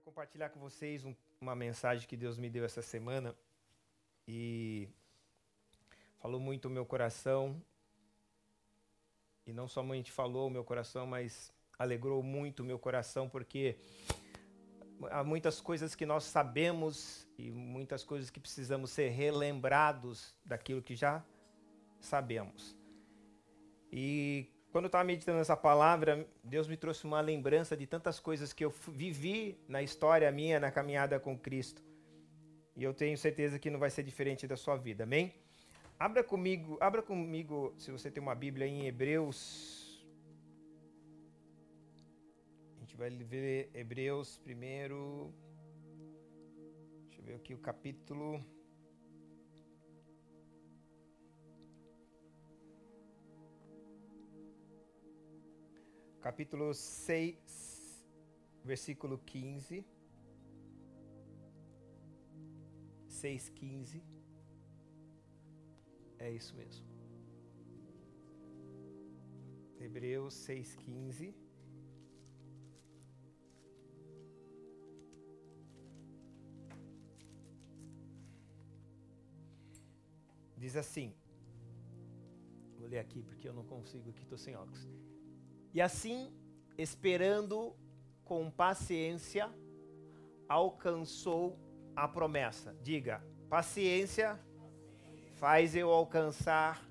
Quero compartilhar com vocês um, uma mensagem que Deus me deu essa semana e falou muito o meu coração. E não somente falou o meu coração, mas alegrou muito o meu coração, porque há muitas coisas que nós sabemos e muitas coisas que precisamos ser relembrados daquilo que já sabemos. E quando eu estava meditando essa palavra, Deus me trouxe uma lembrança de tantas coisas que eu vivi na história minha, na caminhada com Cristo. E eu tenho certeza que não vai ser diferente da sua vida, amém? Abra comigo, abra comigo, se você tem uma Bíblia em Hebreus. A gente vai ver Hebreus primeiro. Deixa eu ver aqui o capítulo capítulo 6, versículo 15. 6, 15. É isso mesmo. Hebreus 6, 15. Diz assim. Vou ler aqui porque eu não consigo aqui, estou sem óculos. E assim, esperando com paciência, alcançou a promessa. Diga, paciência faz eu alcançar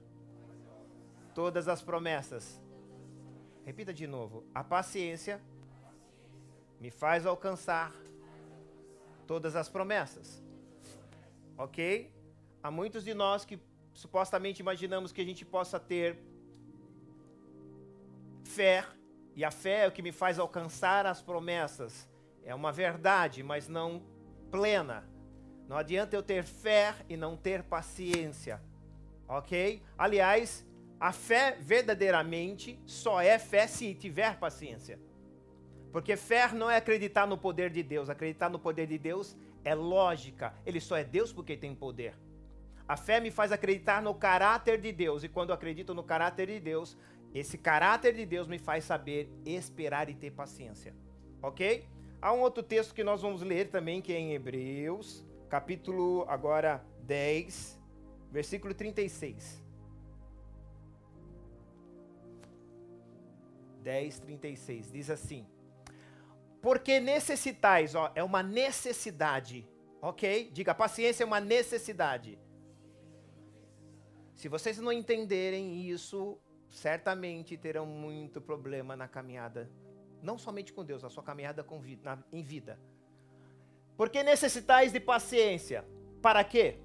todas as promessas. Repita de novo. A paciência me faz alcançar todas as promessas. Ok? Há muitos de nós que supostamente imaginamos que a gente possa ter fé, e a fé é o que me faz alcançar as promessas. É uma verdade, mas não plena. Não adianta eu ter fé e não ter paciência. Ok? Aliás, a fé verdadeiramente só é fé se tiver paciência. Porque fé não é acreditar no poder de Deus. Acreditar no poder de Deus é lógica. Ele só é Deus porque tem poder. A fé me faz acreditar no caráter de Deus. E quando eu acredito no caráter de Deus, esse caráter de Deus me faz saber esperar e ter paciência. Ok? Há um outro texto que nós vamos ler também, que é em Hebreus, capítulo agora 10, versículo 36. 10, 36. Diz assim: Porque necessitais, ó, é uma necessidade, ok? Diga, paciência é uma necessidade. Se vocês não entenderem isso, certamente terão muito problema na caminhada, não somente com Deus, na sua caminhada vida, na, em vida. Porque necessitais de paciência. Para quê?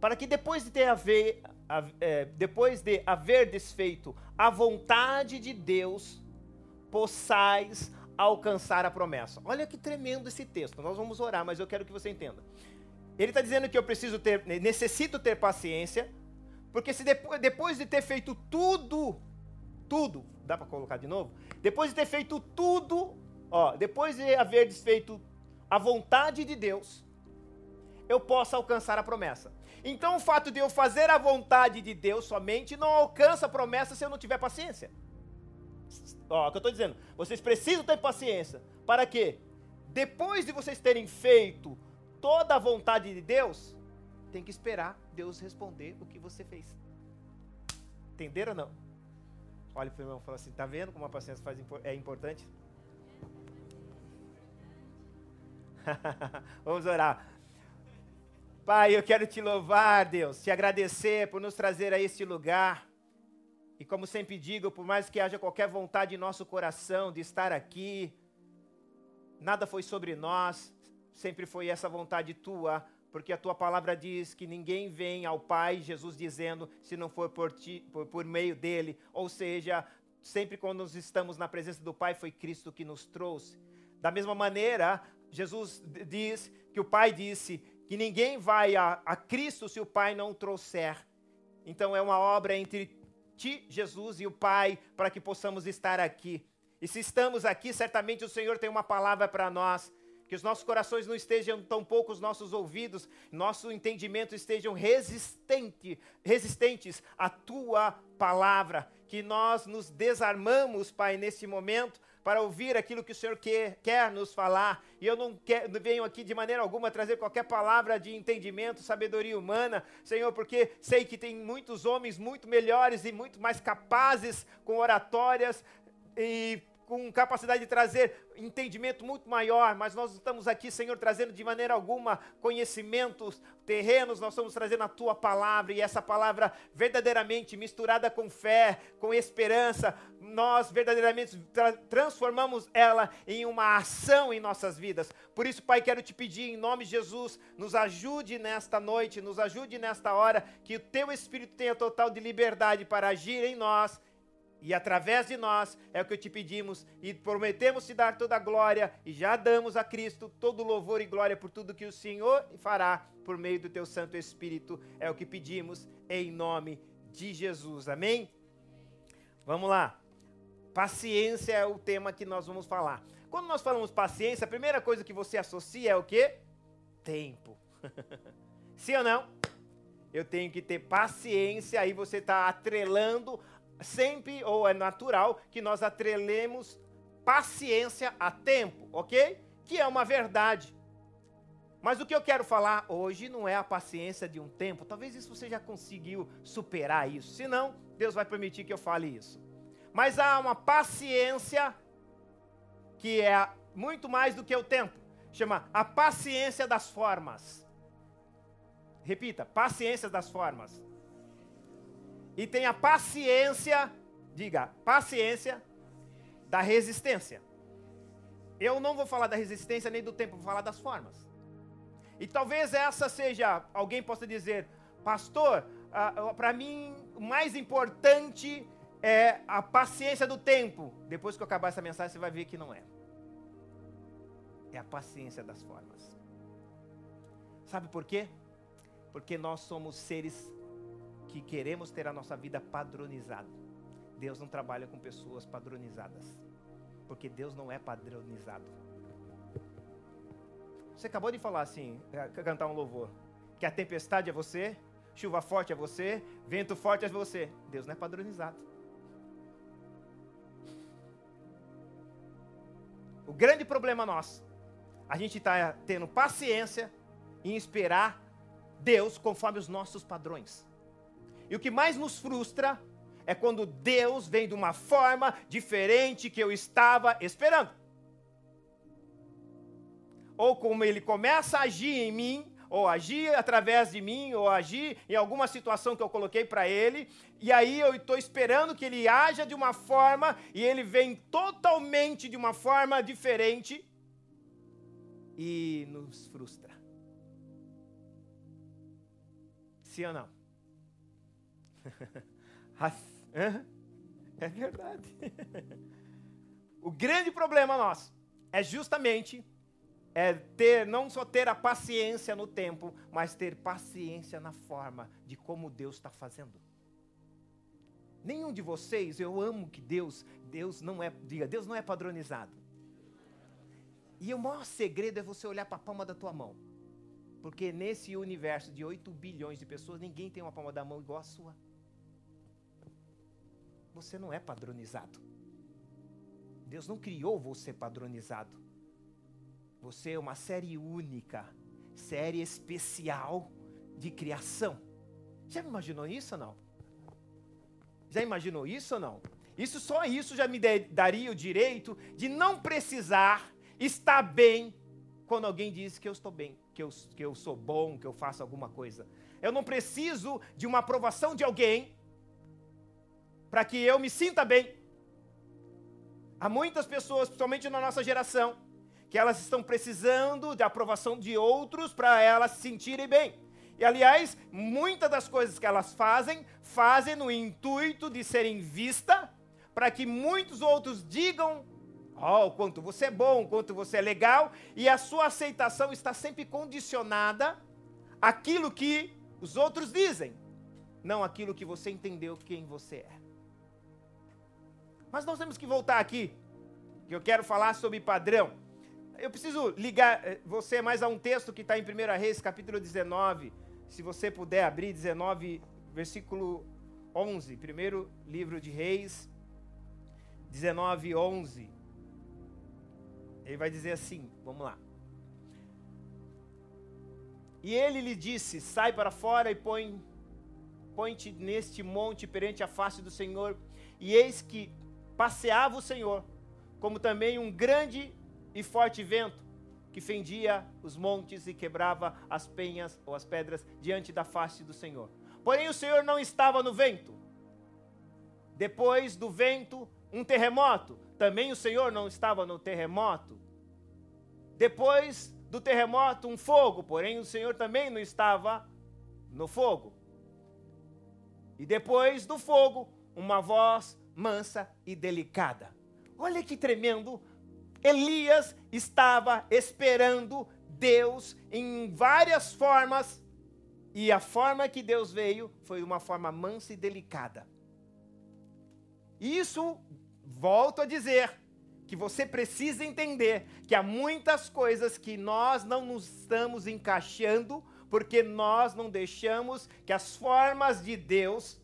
Para que depois de ter haver, é, depois de haver desfeito a vontade de Deus, possais alcançar a promessa. Olha que tremendo esse texto. Nós vamos orar, mas eu quero que você entenda. Ele está dizendo que eu preciso ter, necessito ter paciência porque se depois, depois de ter feito tudo, tudo, dá para colocar de novo? Depois de ter feito tudo, ó, depois de haver desfeito a vontade de Deus, eu possa alcançar a promessa. Então o fato de eu fazer a vontade de Deus somente não alcança a promessa se eu não tiver paciência. Ó, o que eu estou dizendo, vocês precisam ter paciência. Para quê? Depois de vocês terem feito toda a vontade de Deus, tem que esperar Deus responder o que você fez. Entenderam ou não? Olha o irmão e fala assim: tá vendo como a paciência faz, é importante? Vamos orar. Pai, eu quero te louvar, Deus, te agradecer por nos trazer a este lugar. E como sempre digo, por mais que haja qualquer vontade em nosso coração de estar aqui, nada foi sobre nós, sempre foi essa vontade tua porque a tua palavra diz que ninguém vem ao Pai, Jesus dizendo, se não for por, ti, por, por meio dele. Ou seja, sempre quando nós estamos na presença do Pai, foi Cristo que nos trouxe. Da mesma maneira, Jesus diz que o Pai disse que ninguém vai a, a Cristo se o Pai não trouxer. Então é uma obra entre ti, Jesus, e o Pai, para que possamos estar aqui. E se estamos aqui, certamente o Senhor tem uma palavra para nós que os nossos corações não estejam tão pouco os nossos ouvidos, nosso entendimento estejam resistente, resistentes à tua palavra, que nós nos desarmamos, Pai, neste momento, para ouvir aquilo que o Senhor quer, quer nos falar. E eu não, quer, não venho aqui de maneira alguma trazer qualquer palavra de entendimento, sabedoria humana, Senhor, porque sei que tem muitos homens muito melhores e muito mais capazes com oratórias e com capacidade de trazer entendimento muito maior, mas nós estamos aqui, Senhor, trazendo de maneira alguma conhecimentos terrenos, nós estamos trazendo a tua palavra e essa palavra verdadeiramente misturada com fé, com esperança, nós verdadeiramente tra transformamos ela em uma ação em nossas vidas. Por isso, Pai, quero te pedir em nome de Jesus, nos ajude nesta noite, nos ajude nesta hora, que o teu Espírito tenha total de liberdade para agir em nós e através de nós é o que te pedimos e prometemos te dar toda a glória e já damos a Cristo todo louvor e glória por tudo que o Senhor fará por meio do teu Santo Espírito. É o que pedimos em nome de Jesus. Amém? Vamos lá. Paciência é o tema que nós vamos falar. Quando nós falamos paciência, a primeira coisa que você associa é o quê? Tempo. Sim ou não? Eu tenho que ter paciência, aí você está atrelando sempre, ou é natural, que nós atrelemos paciência a tempo, ok? Que é uma verdade. Mas o que eu quero falar hoje não é a paciência de um tempo. Talvez isso você já conseguiu superar isso. Se não, Deus vai permitir que eu fale isso. Mas há uma paciência que é muito mais do que o tempo. Chama a paciência das formas. Repita, paciência das formas e tenha paciência, diga, paciência da resistência. Eu não vou falar da resistência nem do tempo, vou falar das formas. E talvez essa seja, alguém possa dizer, pastor, para mim o mais importante é a paciência do tempo. Depois que eu acabar essa mensagem, você vai ver que não é. É a paciência das formas. Sabe por quê? Porque nós somos seres que queremos ter a nossa vida padronizada. Deus não trabalha com pessoas padronizadas, porque Deus não é padronizado. Você acabou de falar assim, é, cantar um louvor, que a tempestade é você, chuva forte é você, vento forte é você. Deus não é padronizado. O grande problema nosso, a gente está tendo paciência em esperar Deus conforme os nossos padrões. E o que mais nos frustra é quando Deus vem de uma forma diferente que eu estava esperando. Ou como ele começa a agir em mim, ou agir através de mim, ou agir em alguma situação que eu coloquei para ele, e aí eu estou esperando que ele haja de uma forma e ele vem totalmente de uma forma diferente e nos frustra. Sim ou não? é verdade. o grande problema nosso é justamente é ter não só ter a paciência no tempo, mas ter paciência na forma de como Deus está fazendo. Nenhum de vocês, eu amo que Deus, Deus não é, diga, Deus não é padronizado. E o maior segredo é você olhar para a palma da tua mão. Porque nesse universo de 8 bilhões de pessoas, ninguém tem uma palma da mão igual a sua você não é padronizado. Deus não criou você padronizado. Você é uma série única, série especial de criação. Já imaginou isso ou não? Já imaginou isso ou não? Isso só isso já me daria o direito de não precisar estar bem quando alguém diz que eu estou bem, que eu, que eu sou bom, que eu faço alguma coisa. Eu não preciso de uma aprovação de alguém para que eu me sinta bem. Há muitas pessoas, principalmente na nossa geração, que elas estão precisando de aprovação de outros para elas se sentirem bem. E aliás, muitas das coisas que elas fazem, fazem no intuito de serem vistas, para que muitos outros digam oh, o quanto você é bom, quanto você é legal, e a sua aceitação está sempre condicionada àquilo que os outros dizem, não aquilo que você entendeu quem você é. Mas nós temos que voltar aqui, que eu quero falar sobre padrão. Eu preciso ligar eh, você mais a um texto que está em 1 Reis, capítulo 19. Se você puder abrir 19, versículo 11. Primeiro livro de Reis, 19, 11. Ele vai dizer assim, vamos lá. E ele lhe disse: Sai para fora e põe põe-te neste monte perante a face do Senhor. E eis que passeava o Senhor, como também um grande e forte vento que fendia os montes e quebrava as penhas ou as pedras diante da face do Senhor. Porém o Senhor não estava no vento. Depois do vento, um terremoto. Também o Senhor não estava no terremoto. Depois do terremoto, um fogo. Porém o Senhor também não estava no fogo. E depois do fogo, uma voz mansa e delicada. Olha que tremendo. Elias estava esperando Deus em várias formas, e a forma que Deus veio foi uma forma mansa e delicada. Isso, volto a dizer, que você precisa entender que há muitas coisas que nós não nos estamos encaixando porque nós não deixamos que as formas de Deus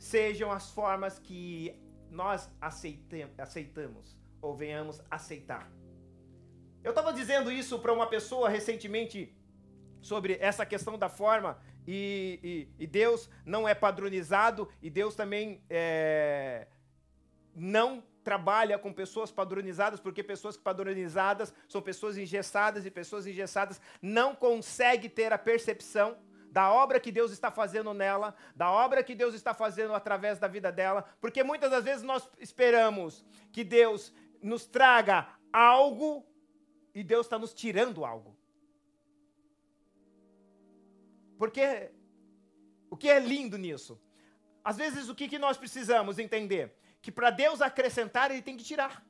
sejam as formas que nós aceitamos ou venhamos aceitar. Eu estava dizendo isso para uma pessoa recentemente sobre essa questão da forma e, e, e Deus não é padronizado e Deus também é, não trabalha com pessoas padronizadas, porque pessoas padronizadas são pessoas engessadas e pessoas engessadas não conseguem ter a percepção da obra que Deus está fazendo nela, da obra que Deus está fazendo através da vida dela, porque muitas das vezes nós esperamos que Deus nos traga algo e Deus está nos tirando algo. Porque o que é lindo nisso? Às vezes o que, que nós precisamos entender? que para Deus acrescentar, ele tem que tirar.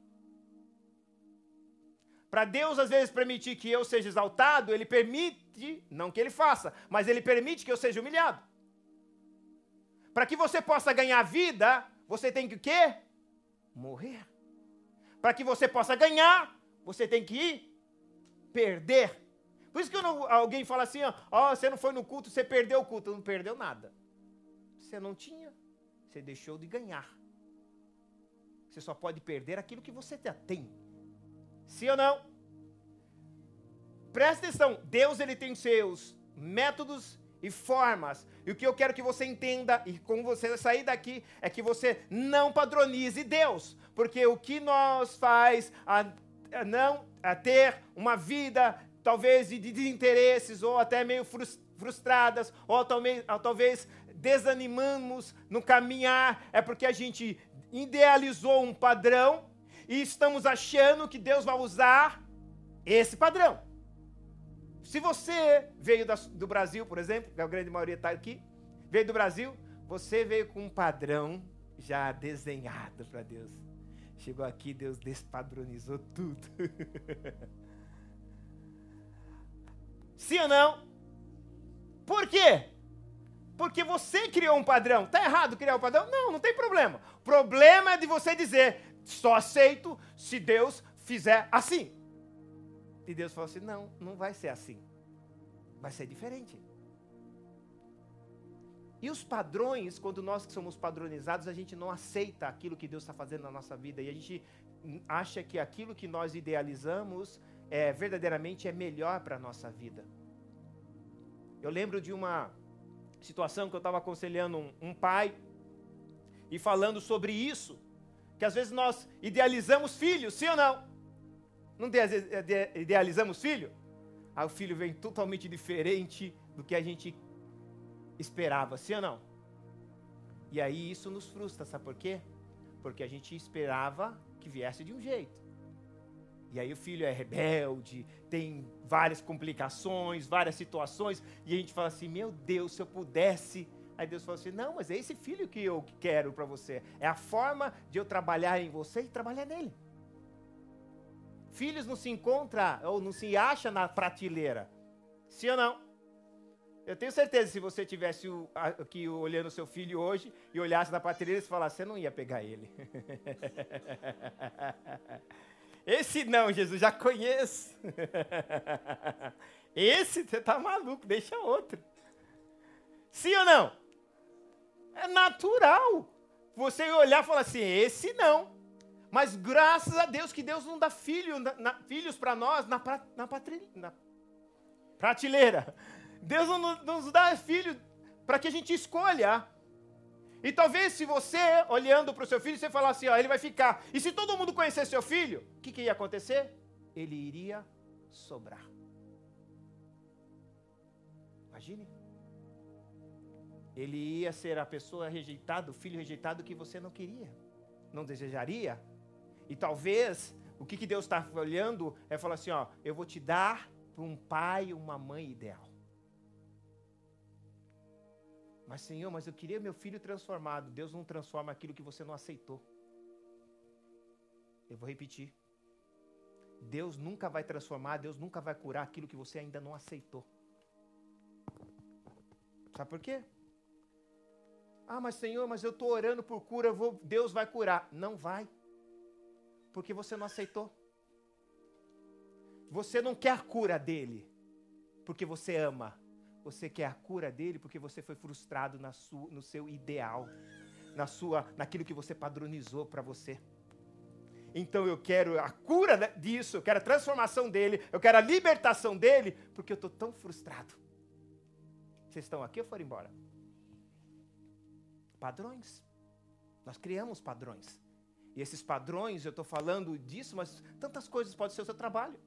Para Deus, às vezes, permitir que eu seja exaltado, ele permite, não que ele faça, mas ele permite que eu seja humilhado. Para que você possa ganhar vida, você tem que o quê? Morrer. Para que você possa ganhar, você tem que ir perder. Por isso que não, alguém fala assim, ó, oh, você não foi no culto, você perdeu o culto. Não perdeu nada. Você não tinha, você deixou de ganhar. Você só pode perder aquilo que você tem. Sim ou não? Presta atenção, Deus ele tem seus métodos e formas. E o que eu quero que você entenda e como você sair daqui é que você não padronize Deus, porque o que nós faz a, a não a ter uma vida talvez de desinteresses ou até meio frustradas ou talvez, ou talvez desanimamos no caminhar é porque a gente idealizou um padrão e estamos achando que Deus vai usar esse padrão. Se você veio da, do Brasil, por exemplo, que a grande maioria está aqui, veio do Brasil, você veio com um padrão já desenhado para Deus. Chegou aqui, Deus despadronizou tudo. Sim ou não? Por quê? Porque você criou um padrão. Tá errado criar um padrão? Não, não tem problema. O problema é de você dizer, só aceito se Deus fizer assim. E Deus falou assim: não, não vai ser assim. Vai ser diferente. E os padrões, quando nós que somos padronizados, a gente não aceita aquilo que Deus está fazendo na nossa vida. E a gente acha que aquilo que nós idealizamos é, verdadeiramente é melhor para a nossa vida. Eu lembro de uma situação que eu estava aconselhando um, um pai e falando sobre isso, que às vezes nós idealizamos filhos, sim ou não? Não idealizamos filho? Aí o filho vem totalmente diferente do que a gente esperava, sim ou não? E aí isso nos frustra, sabe por quê? Porque a gente esperava que viesse de um jeito. E aí o filho é rebelde, tem várias complicações, várias situações, e a gente fala assim: meu Deus, se eu pudesse. Aí Deus fala assim: não, mas é esse filho que eu quero para você. É a forma de eu trabalhar em você e trabalhar nele. Filhos não se encontra ou não se acha na prateleira. Sim ou não? Eu tenho certeza se você tivesse aqui olhando seu filho hoje e olhasse na prateleira e falasse, você não ia pegar ele. Esse não, Jesus, já conheço. Esse você tá maluco, deixa outro. Sim ou não? É natural. Você olhar e falar assim: esse não. Mas graças a Deus que Deus não dá filho, na, na, filhos para nós na, na, patri, na prateleira. Deus não nos dá filho para que a gente escolha. E talvez se você, olhando para o seu filho, você falar assim, ó, ele vai ficar. E se todo mundo conhecesse seu filho, o que, que ia acontecer? Ele iria sobrar. Imagine. Ele ia ser a pessoa rejeitada, o filho rejeitado que você não queria, não desejaria. E talvez o que, que Deus está olhando é falar assim: ó, eu vou te dar para um pai, uma mãe ideal. Mas, Senhor, mas eu queria meu filho transformado. Deus não transforma aquilo que você não aceitou. Eu vou repetir. Deus nunca vai transformar, Deus nunca vai curar aquilo que você ainda não aceitou. Sabe por quê? Ah, mas Senhor, mas eu estou orando por cura, vou, Deus vai curar. Não vai. Porque você não aceitou. Você não quer a cura dele, porque você ama. Você quer a cura dele porque você foi frustrado na sua, no seu ideal, na sua, naquilo que você padronizou para você. Então eu quero a cura disso, eu quero a transformação dele, eu quero a libertação dele, porque eu estou tão frustrado. Vocês estão aqui ou foram embora? Padrões. Nós criamos padrões. E esses padrões, eu estou falando disso, mas tantas coisas pode ser o seu trabalho.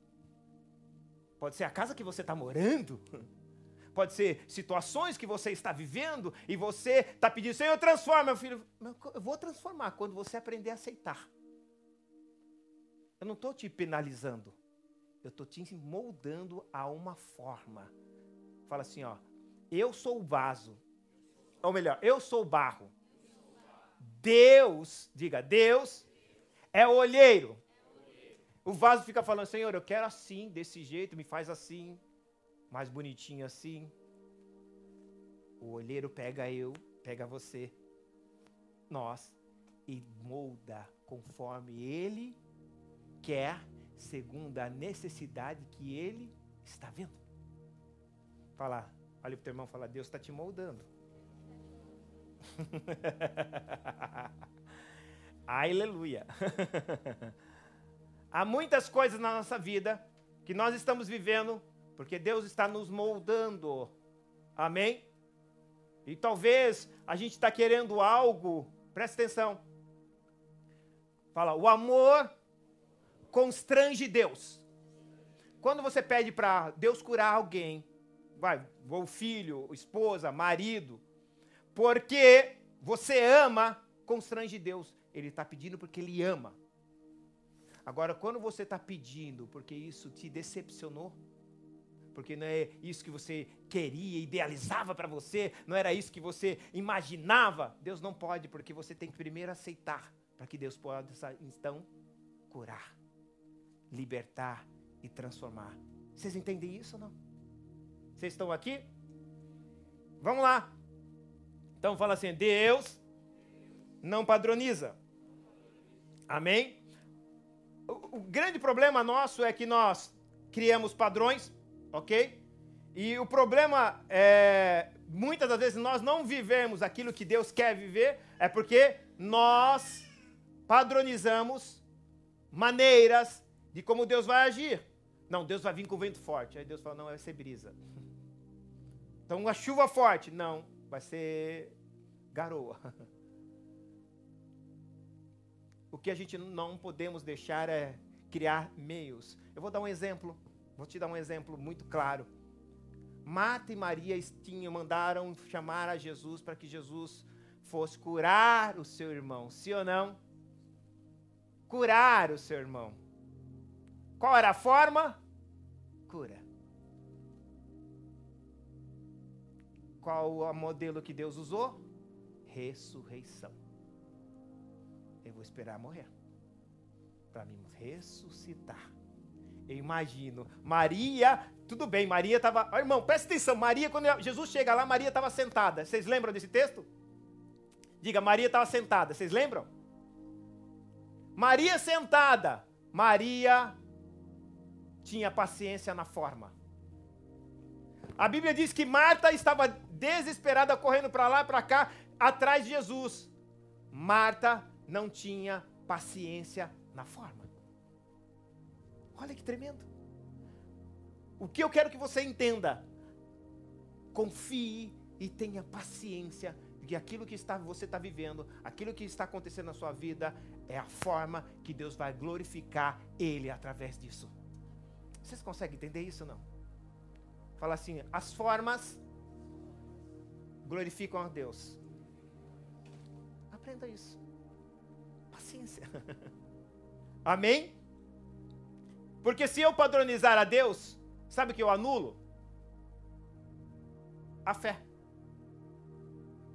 Pode ser a casa que você está morando. Pode ser situações que você está vivendo e você está pedindo, Senhor, transforma, meu filho. Eu vou transformar quando você aprender a aceitar. Eu não estou te penalizando. Eu estou te moldando a uma forma. Fala assim, ó. Eu sou o vaso. Ou melhor, eu sou o barro. Deus, diga, Deus é o olheiro. O vaso fica falando, Senhor, eu quero assim, desse jeito, me faz assim, mais bonitinho assim. O olheiro pega eu, pega você, nós, e molda conforme ele quer, segundo a necessidade que ele está vendo. Fala, olha para o teu irmão, fala, Deus está te moldando. Aleluia. Há muitas coisas na nossa vida que nós estamos vivendo porque Deus está nos moldando. Amém? E talvez a gente está querendo algo, presta atenção. Fala, o amor constrange Deus. Quando você pede para Deus curar alguém, vai, o filho, esposa, marido, porque você ama, constrange Deus. Ele está pedindo porque ele ama. Agora, quando você está pedindo porque isso te decepcionou, porque não é isso que você queria, idealizava para você, não era isso que você imaginava, Deus não pode, porque você tem que primeiro aceitar, para que Deus possa então curar, libertar e transformar. Vocês entendem isso ou não? Vocês estão aqui? Vamos lá. Então fala assim: Deus não padroniza. Amém? O, grande problema nosso é que nós criamos padrões, ok? E o problema é, muitas das vezes nós não vivemos aquilo que Deus quer viver, é porque nós padronizamos maneiras de como Deus vai agir. Não, Deus vai vir com vento forte. Aí Deus fala, não, vai ser brisa. Então, uma chuva forte. Não, vai ser garoa. O que a gente não podemos deixar é criar meios. Eu vou dar um exemplo, vou te dar um exemplo muito claro. Marta e Maria tinham, mandaram chamar a Jesus para que Jesus fosse curar o seu irmão, sim ou não? Curar o seu irmão. Qual era a forma? Cura. Qual o modelo que Deus usou? Ressurreição. Eu vou esperar morrer para me ressuscitar. Eu imagino, Maria, tudo bem, Maria estava. Oh, irmão, presta atenção, Maria, quando Jesus chega lá, Maria estava sentada. Vocês lembram desse texto? Diga, Maria estava sentada. Vocês lembram? Maria sentada. Maria tinha paciência na forma. A Bíblia diz que Marta estava desesperada, correndo para lá e para cá, atrás de Jesus. Marta não tinha paciência na forma. Olha que tremendo. O que eu quero que você entenda? Confie e tenha paciência que aquilo que está, você está vivendo, aquilo que está acontecendo na sua vida, é a forma que Deus vai glorificar Ele através disso. Vocês conseguem entender isso não? Fala assim: as formas glorificam a Deus. Aprenda isso. Paciência. Amém? Porque se eu padronizar a Deus, sabe o que eu anulo? A fé.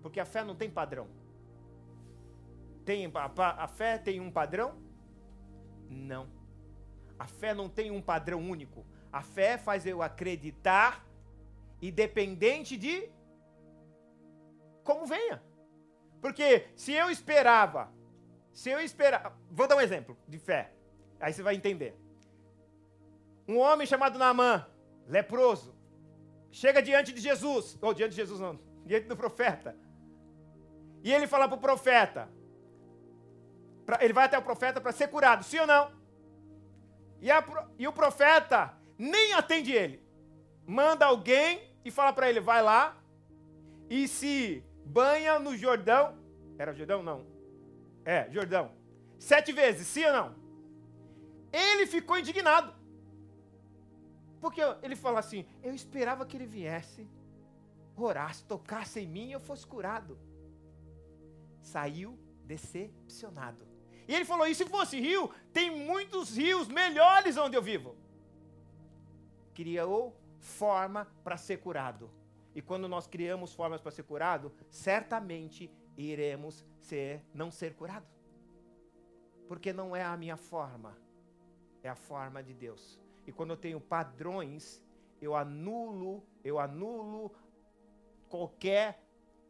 Porque a fé não tem padrão. Tem, a, a fé tem um padrão? Não. A fé não tem um padrão único. A fé faz eu acreditar, independente de como venha. Porque se eu esperava, se eu esperava, vou dar um exemplo de fé, aí você vai entender. Um homem chamado Naamã, leproso, chega diante de Jesus, ou diante de Jesus não, diante do profeta. E ele fala para o profeta: pra, ele vai até o profeta para ser curado, sim ou não? E, a, e o profeta nem atende ele. Manda alguém e fala para ele: vai lá e se banha no Jordão. Era Jordão? Não. É, Jordão. Sete vezes, sim ou não? Ele ficou indignado. Porque ele fala assim: eu esperava que ele viesse, orasse, tocasse em mim e eu fosse curado. Saiu decepcionado. E ele falou: e se fosse rio, tem muitos rios melhores onde eu vivo. Criou forma para ser curado. E quando nós criamos formas para ser curado, certamente iremos ser, não ser curado. Porque não é a minha forma, é a forma de Deus. E quando eu tenho padrões, eu anulo, eu anulo qualquer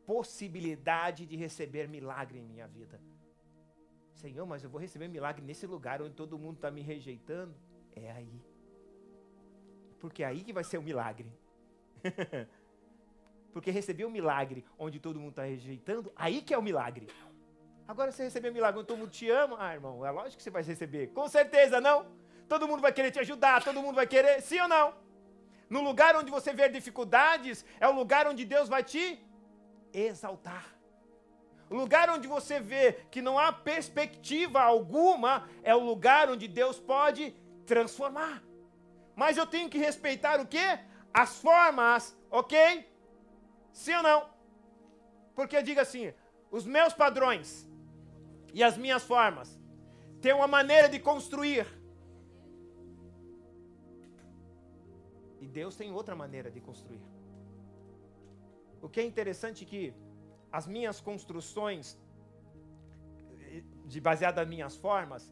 possibilidade de receber milagre em minha vida. Senhor, mas eu vou receber milagre nesse lugar onde todo mundo está me rejeitando. É aí. Porque aí que vai ser o milagre. Porque receber o milagre onde todo mundo está rejeitando, aí que é o milagre. Agora, você receber milagre onde todo mundo te ama, ah, irmão, é lógico que você vai receber. Com certeza, não? Todo mundo vai querer te ajudar, todo mundo vai querer, sim ou não? No lugar onde você vê dificuldades, é o lugar onde Deus vai te exaltar. O lugar onde você vê que não há perspectiva alguma é o lugar onde Deus pode transformar. Mas eu tenho que respeitar o quê? As formas, ok? Sim ou não? Porque diga assim: os meus padrões e as minhas formas têm uma maneira de construir. E Deus tem outra maneira de construir. O que é interessante é que as minhas construções, de baseadas nas minhas formas,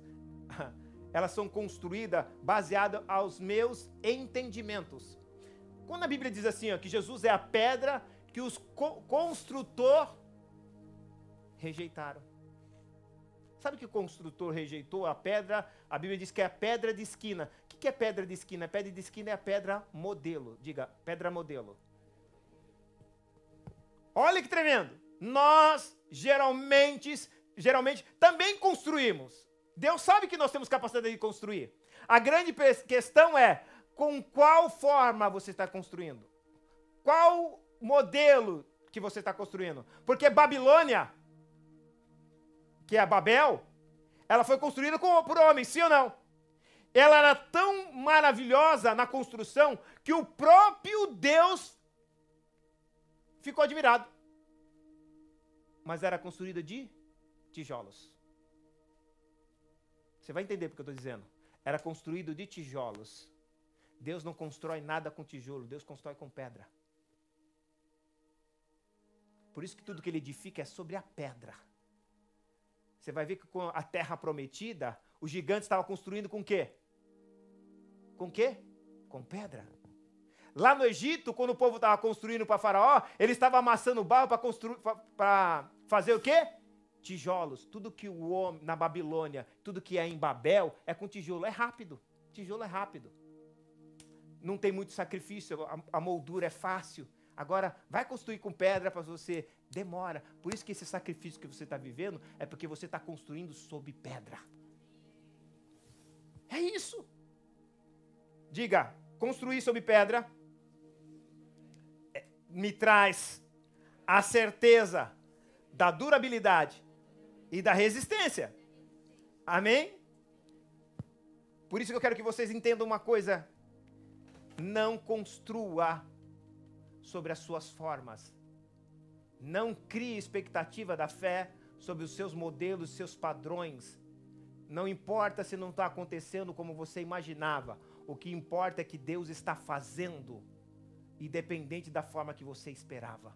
elas são construídas baseadas aos meus entendimentos. Quando a Bíblia diz assim, ó, que Jesus é a pedra que os co construtor rejeitaram. Sabe que o construtor rejeitou a pedra? A Bíblia diz que é a pedra de esquina. O que é pedra de esquina? A pedra de esquina é a pedra modelo. Diga, pedra modelo. Olha que tremendo nós geralmente, geralmente também construímos. Deus sabe que nós temos capacidade de construir. A grande questão é com qual forma você está construindo? Qual modelo que você está construindo? Porque Babilônia, que é Babel, ela foi construída por homens, sim ou não? Ela era tão maravilhosa na construção que o próprio Deus ficou admirado mas era construída de tijolos. Você vai entender porque eu estou dizendo. Era construído de tijolos. Deus não constrói nada com tijolo, Deus constrói com pedra. Por isso que tudo que ele edifica é sobre a pedra. Você vai ver que com a terra prometida, os gigantes estavam construindo com quê? Com quê? Com pedra. Lá no Egito, quando o povo estava construindo para Faraó, ele estava amassando barro para construir, para fazer o quê? Tijolos. Tudo que o homem na Babilônia, tudo que é em Babel é com tijolo. É rápido. Tijolo é rápido. Não tem muito sacrifício. A, a moldura é fácil. Agora, vai construir com pedra para você. Demora. Por isso que esse sacrifício que você está vivendo é porque você está construindo sob pedra. É isso. Diga, construir sob pedra é, me traz a certeza da durabilidade e da resistência. Amém? Por isso que eu quero que vocês entendam uma coisa. Não construa sobre as suas formas. Não crie expectativa da fé sobre os seus modelos, seus padrões. Não importa se não está acontecendo como você imaginava. O que importa é que Deus está fazendo, independente da forma que você esperava.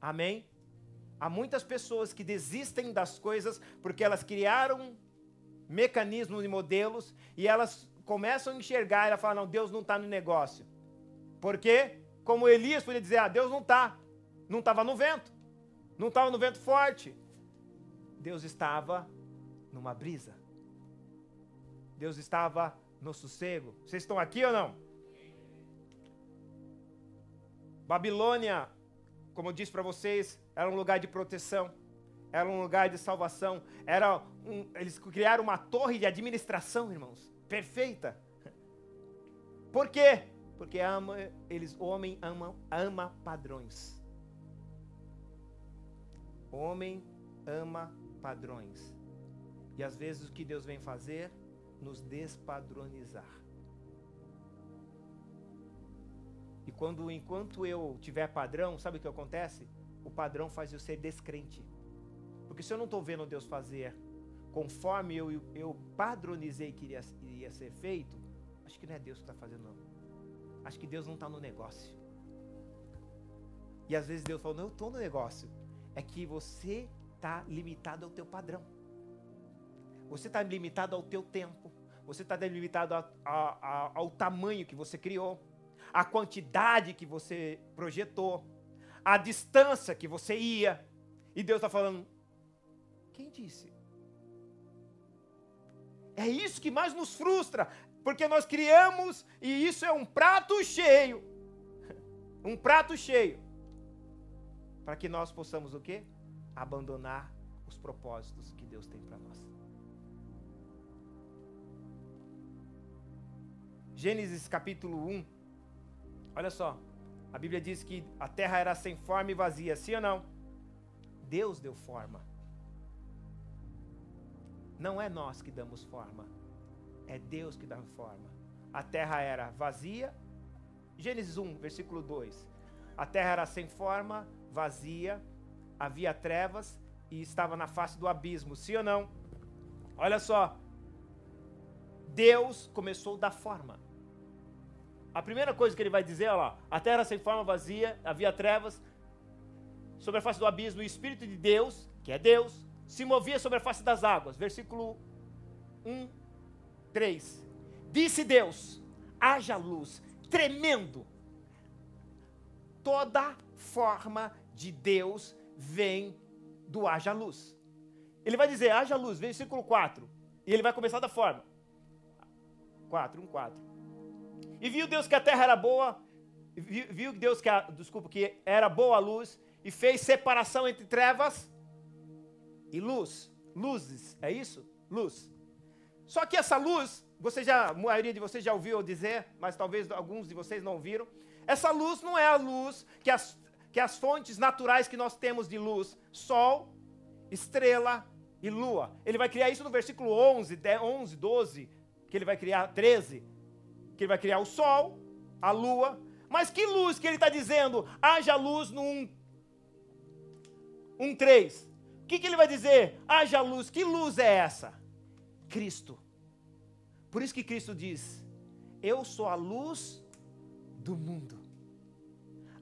Amém? Há muitas pessoas que desistem das coisas porque elas criaram mecanismos e modelos e elas começam a enxergar e ela fala: não, Deus não está no negócio. Por quê? Como Elias podia dizer: ah, Deus não está. Não estava no vento. Não estava no vento forte. Deus estava numa brisa. Deus estava no sossego. Vocês estão aqui ou não? Babilônia, como eu disse para vocês, era um lugar de proteção, era um lugar de salvação, era um, eles criaram uma torre de administração, irmãos, perfeita. Por quê? Porque ama, eles, o homem ama, ama padrões. O homem ama padrões. E às vezes o que Deus vem fazer? Nos despadronizar. E quando, enquanto eu tiver padrão, sabe o que acontece? O padrão faz eu ser descrente. Porque se eu não estou vendo Deus fazer conforme eu, eu padronizei que iria, iria ser feito, acho que não é Deus que está fazendo, não. Acho que Deus não está no negócio. E às vezes Deus fala, não, eu estou no negócio. É que você está limitado ao teu padrão. Você está limitado ao teu tempo. Você está limitado a, a, a, ao tamanho que você criou, a quantidade que você projetou, a distância que você ia. E Deus está falando: quem disse? É isso que mais nos frustra, porque nós criamos e isso é um prato cheio. Um prato cheio. Para que nós possamos o quê? Abandonar os propósitos que Deus tem para nós. Gênesis capítulo 1. Olha só. A Bíblia diz que a terra era sem forma e vazia, sim ou não? Deus deu forma. Não é nós que damos forma, é Deus que dá forma. A terra era vazia. Gênesis 1, versículo 2. A terra era sem forma, vazia, havia trevas e estava na face do abismo. Sim ou não? Olha só. Deus começou a dar forma. A primeira coisa que ele vai dizer, olha lá, a terra sem forma, vazia, havia trevas, sobre a face do abismo, o Espírito de Deus, que é Deus, se movia sobre a face das águas. Versículo 1, 3. Disse Deus: haja luz. Tremendo. Toda forma de Deus vem do haja luz. Ele vai dizer haja luz, versículo 4. E ele vai começar da forma: 4, 1, 4. E viu Deus que a terra era boa, viu Deus que a, desculpa, que era boa a luz, e fez separação entre trevas e luz. Luzes, é isso? Luz. Só que essa luz, você já, a maioria de vocês já ouviu dizer, mas talvez alguns de vocês não ouviram. Essa luz não é a luz que as, que as fontes naturais que nós temos de luz, sol, estrela e lua. Ele vai criar isso no versículo 11, 10, 11, 12, que ele vai criar 13, que ele vai criar o sol, a lua. Mas que luz que ele está dizendo? Haja luz no 1, 1 3. O que, que ele vai dizer? Haja luz. Que luz é essa? Cristo. Por isso que Cristo diz: Eu sou a luz do mundo.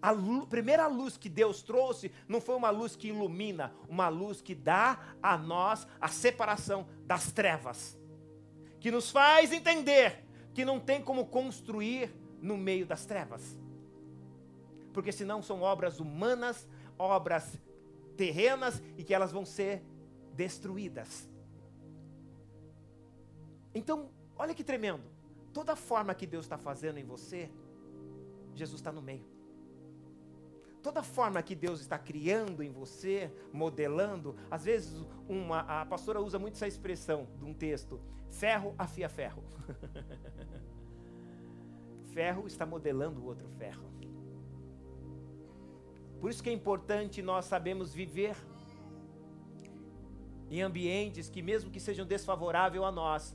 A luz, primeira luz que Deus trouxe não foi uma luz que ilumina, uma luz que dá a nós a separação das trevas, que nos faz entender que não tem como construir no meio das trevas, porque senão são obras humanas, obras terrenas e que elas vão ser destruídas. Então, olha que tremendo. Toda forma que Deus está fazendo em você, Jesus está no meio. Toda forma que Deus está criando em você, modelando, às vezes uma, a pastora usa muito essa expressão de um texto: ferro afia ferro. ferro está modelando o outro ferro. Por isso que é importante nós sabemos viver em ambientes que, mesmo que sejam desfavoráveis a nós,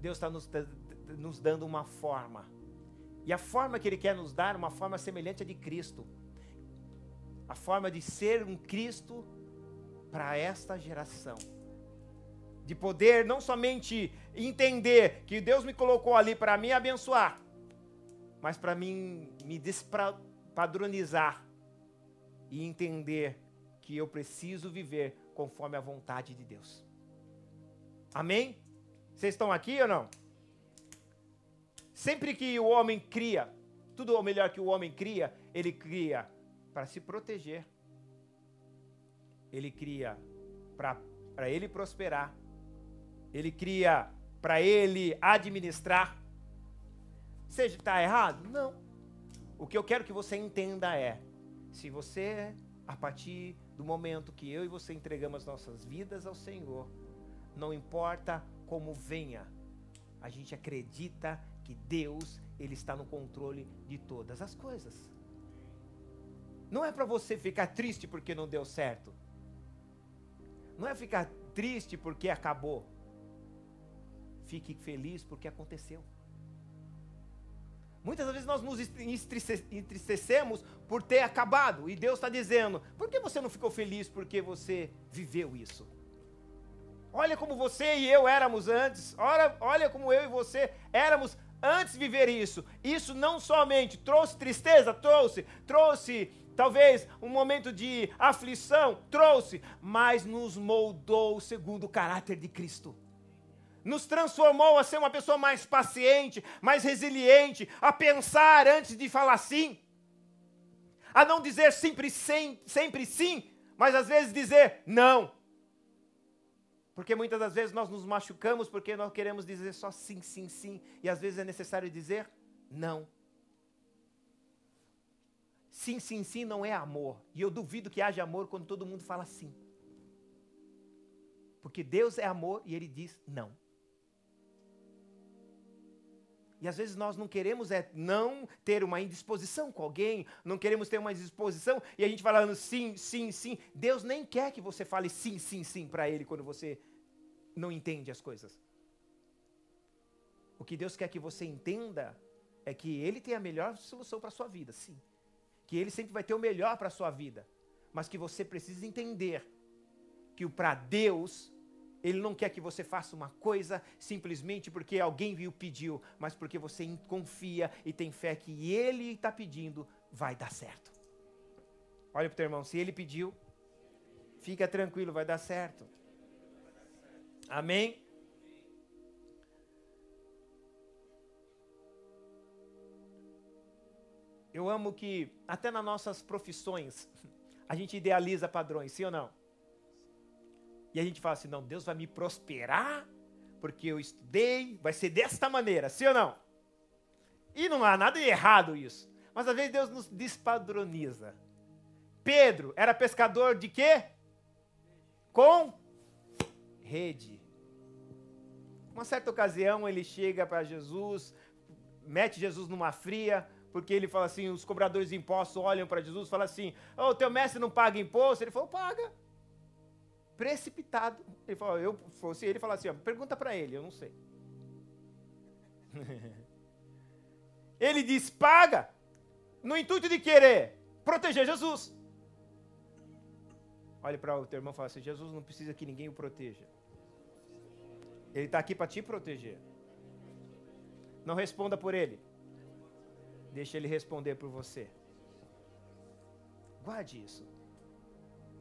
Deus está nos, nos dando uma forma. E a forma que Ele quer nos dar é uma forma semelhante à de Cristo. A forma de ser um Cristo para esta geração. De poder não somente entender que Deus me colocou ali para me abençoar, mas para mim me despadronizar e entender que eu preciso viver conforme a vontade de Deus. Amém? Vocês estão aqui ou não? Sempre que o homem cria, tudo o melhor que o homem cria, ele cria para se proteger. Ele cria para ele prosperar. Ele cria para ele administrar. Seja está errado? Não. O que eu quero que você entenda é: se você, a partir do momento que eu e você entregamos nossas vidas ao Senhor, não importa como venha, a gente acredita que Deus, ele está no controle de todas as coisas. Não é para você ficar triste porque não deu certo. Não é ficar triste porque acabou. Fique feliz porque aconteceu. Muitas vezes nós nos entristecemos por ter acabado. E Deus está dizendo: por que você não ficou feliz porque você viveu isso? Olha como você e eu éramos antes. Olha, olha como eu e você éramos antes de viver isso. Isso não somente trouxe tristeza, trouxe, trouxe talvez um momento de aflição, trouxe, mas nos moldou segundo o caráter de Cristo nos transformou a ser uma pessoa mais paciente, mais resiliente, a pensar antes de falar sim, a não dizer sempre sim, sempre sim, mas às vezes dizer não. Porque muitas das vezes nós nos machucamos porque nós queremos dizer só sim, sim, sim, e às vezes é necessário dizer não. Sim, sim, sim não é amor. E eu duvido que haja amor quando todo mundo fala sim. Porque Deus é amor e ele diz não. E às vezes nós não queremos é não ter uma indisposição com alguém, não queremos ter uma indisposição e a gente falando sim, sim, sim. Deus nem quer que você fale sim, sim, sim para Ele quando você não entende as coisas. O que Deus quer que você entenda é que Ele tem a melhor solução para a sua vida, sim. Que Ele sempre vai ter o melhor para a sua vida. Mas que você precisa entender que o para Deus ele não quer que você faça uma coisa simplesmente porque alguém viu pediu, mas porque você confia e tem fé que ele está pedindo vai dar certo. Olha para o teu irmão, se ele pediu, fica tranquilo, vai dar certo. Amém? Eu amo que até nas nossas profissões a gente idealiza padrões, sim ou não? E a gente fala assim: não, Deus vai me prosperar, porque eu estudei, vai ser desta maneira, sim ou não? E não há nada de errado isso. Mas às vezes Deus nos despadroniza. Pedro era pescador de quê? Com rede. Uma certa ocasião ele chega para Jesus, mete Jesus numa fria, porque ele fala assim: os cobradores de impostos olham para Jesus e falam assim: o oh, teu mestre não paga imposto? Ele falou: paga precipitado. Ele falou, eu fosse ele falar assim, ó, pergunta para ele, eu não sei. ele diz, paga, no intuito de querer proteger Jesus. Olhe para o teu irmão e fala assim, Jesus não precisa que ninguém o proteja. Ele está aqui para te proteger. Não responda por ele. Deixa ele responder por você. Guarde isso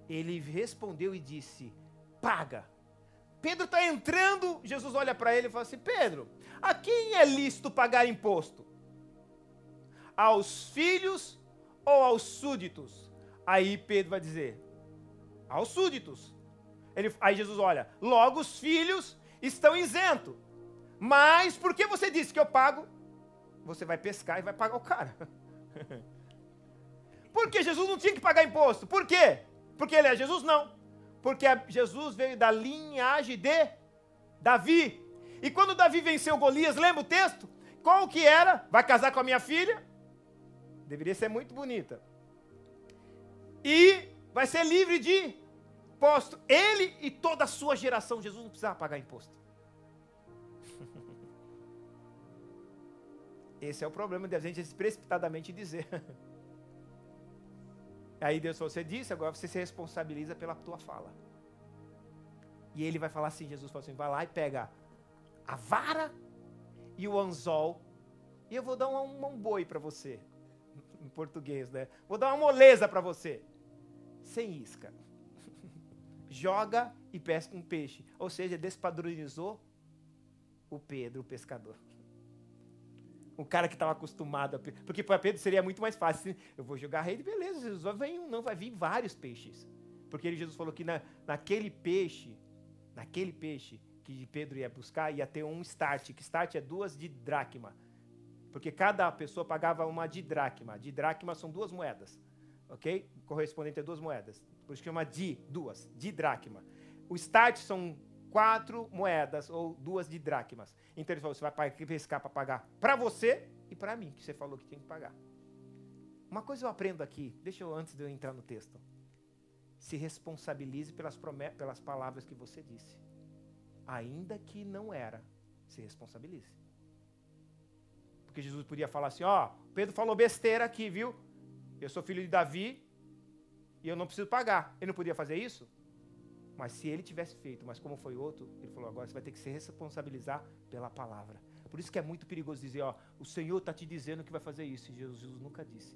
ele respondeu e disse: Paga. Pedro está entrando, Jesus olha para ele e fala assim: Pedro, a quem é lícito pagar imposto? Aos filhos ou aos súditos? Aí Pedro vai dizer: Aos súditos. Ele, aí Jesus olha: Logo os filhos estão isentos. Mas por que você disse que eu pago? Você vai pescar e vai pagar o cara. Porque Jesus não tinha que pagar imposto. Por quê? Porque ele é Jesus? Não. Porque Jesus veio da linhagem de Davi. E quando Davi venceu Golias, lembra o texto? Qual que era? Vai casar com a minha filha? Deveria ser muito bonita. E vai ser livre de imposto. Ele e toda a sua geração. Jesus não precisava pagar imposto. Esse é o problema de a gente precipitadamente dizer. Aí Deus falou: Você disse, agora você se responsabiliza pela tua fala. E ele vai falar assim: Jesus falou assim: Vai lá e pega a vara e o anzol, e eu vou dar um, um boi para você. Em português, né? Vou dar uma moleza para você. Sem isca. Joga e pesca um peixe. Ou seja, despadronizou o Pedro, o pescador. O cara que estava acostumado a. Porque para Pedro seria muito mais fácil. Eu vou jogar rede, beleza, Jesus vai vir um, não, vai vir vários peixes. Porque ele, Jesus falou que na, naquele peixe, naquele peixe que Pedro ia buscar, ia ter um start, que start é duas de dracma. Porque cada pessoa pagava uma de dracma. De dracma são duas moedas. Ok? Correspondente a duas moedas. Por chama de, duas, de dracma. O start são quatro moedas ou duas de dracmas. Então ele falou: você vai pescar para pagar para você e para mim, que você falou que tinha que pagar. Uma coisa eu aprendo aqui, deixa eu antes de eu entrar no texto. Se responsabilize pelas, pelas palavras que você disse. Ainda que não era, se responsabilize. Porque Jesus podia falar assim: ó, Pedro falou besteira aqui, viu? Eu sou filho de Davi e eu não preciso pagar. Ele não podia fazer isso? Mas se ele tivesse feito, mas como foi outro, ele falou: agora você vai ter que se responsabilizar pela palavra. Por isso que é muito perigoso dizer: ó, o Senhor está te dizendo que vai fazer isso. E Jesus, nunca disse.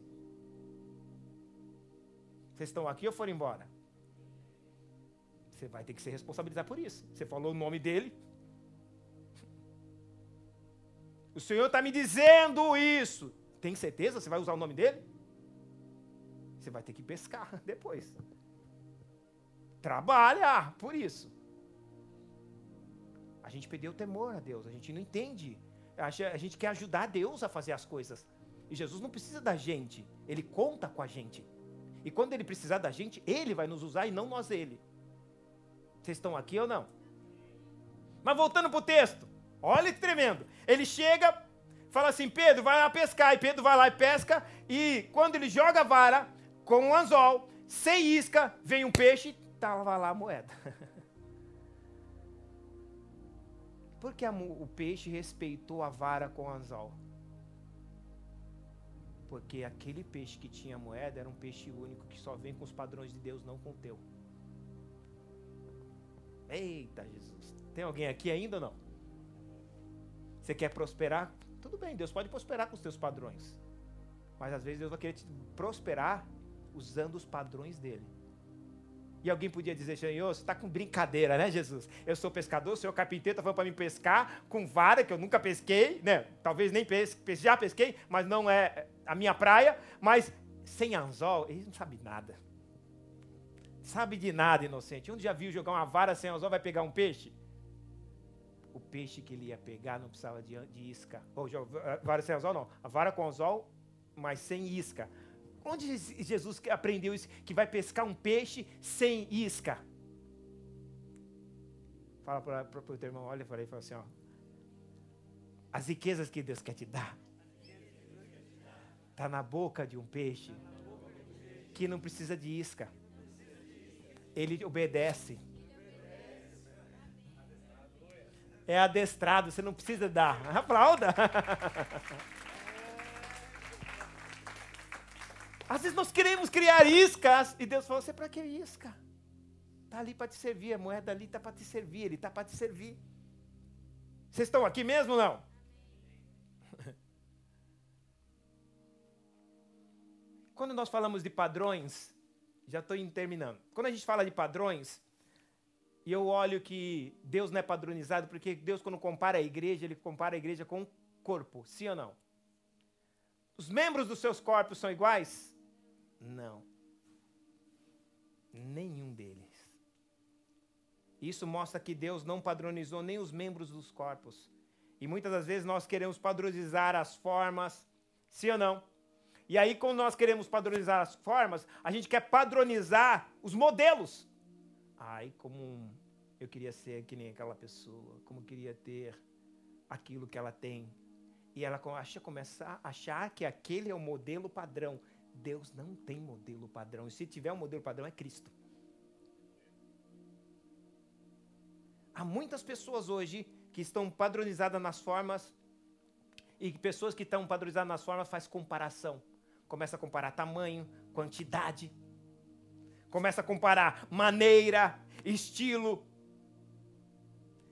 Vocês estão aqui ou foram embora? Você vai ter que se responsabilizar por isso. Você falou o nome dele. O Senhor está me dizendo isso. Tem certeza? Você vai usar o nome dele? Você vai ter que pescar depois trabalha por isso. A gente perdeu o temor a Deus, a gente não entende. A gente quer ajudar Deus a fazer as coisas. E Jesus não precisa da gente, ele conta com a gente. E quando ele precisar da gente, ele vai nos usar e não nós ele. Vocês estão aqui ou não? Mas voltando para o texto, olha que tremendo. Ele chega, fala assim: Pedro, vai lá pescar. E Pedro vai lá e pesca. E quando ele joga a vara com um anzol, sem isca, vem um peixe estava lá a moeda. Por que o peixe respeitou a vara com o anzol? Porque aquele peixe que tinha moeda era um peixe único que só vem com os padrões de Deus, não com o teu. Eita Jesus. Tem alguém aqui ainda ou não? Você quer prosperar? Tudo bem, Deus pode prosperar com os teus padrões. Mas às vezes Deus vai querer te prosperar usando os padrões dele. E alguém podia dizer, Senhor, você está com brincadeira, né, Jesus? Eu sou pescador, o senhor carpinteiro está falando para mim pescar com vara, que eu nunca pesquei, né? Talvez nem pesque, já pesquei, mas não é a minha praia. Mas sem anzol, ele não sabe nada. Sabe de nada, inocente. Um já viu jogar uma vara sem anzol, vai pegar um peixe? O peixe que ele ia pegar não precisava de, de isca. Ou vara sem anzol, não. A vara com anzol, mas sem isca. Onde Jesus aprendeu isso? Que vai pescar um peixe sem isca. Fala para o teu irmão, olha para ele e fala assim: ó, as riquezas que Deus quer te dar está na boca de um peixe que não precisa de isca. Ele obedece. É adestrado, você não precisa dar. Aplauda. Às vezes nós queremos criar iscas e Deus falou: você para que isca? Está ali para te servir, a moeda ali está para te servir, ele está para te servir. Vocês estão aqui mesmo não? Quando nós falamos de padrões, já estou terminando. Quando a gente fala de padrões, e eu olho que Deus não é padronizado, porque Deus, quando compara a igreja, ele compara a igreja com o corpo, sim ou não? Os membros dos seus corpos são iguais? Não. Nenhum deles. Isso mostra que Deus não padronizou nem os membros dos corpos. E muitas das vezes nós queremos padronizar as formas, sim ou não? E aí, quando nós queremos padronizar as formas, a gente quer padronizar os modelos. Ai, como eu queria ser que nem aquela pessoa, como queria ter aquilo que ela tem. E ela começa a achar que aquele é o modelo padrão. Deus não tem modelo padrão. E se tiver um modelo padrão, é Cristo. Há muitas pessoas hoje que estão padronizadas nas formas e pessoas que estão padronizadas nas formas faz comparação. Começa a comparar tamanho, quantidade. Começa a comparar maneira, estilo.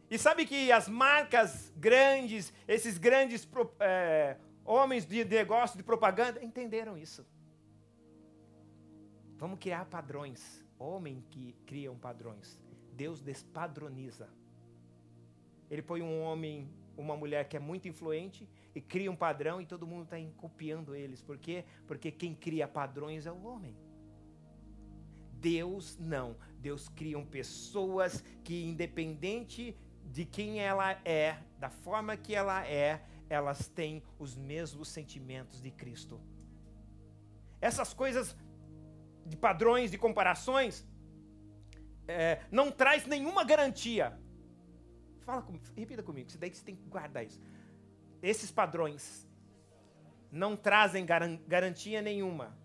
E sabe que as marcas grandes, esses grandes é, homens de negócio, de propaganda, entenderam isso. Vamos criar padrões. Homem que criam padrões. Deus despadroniza. Ele põe um homem, uma mulher que é muito influente e cria um padrão e todo mundo está copiando eles. Por quê? Porque quem cria padrões é o homem. Deus não. Deus cria pessoas que, independente de quem ela é, da forma que ela é, elas têm os mesmos sentimentos de Cristo. Essas coisas de padrões, de comparações, é, não traz nenhuma garantia. Fala repita comigo, isso daí que você tem que guardar isso. Esses padrões não trazem garan garantia nenhuma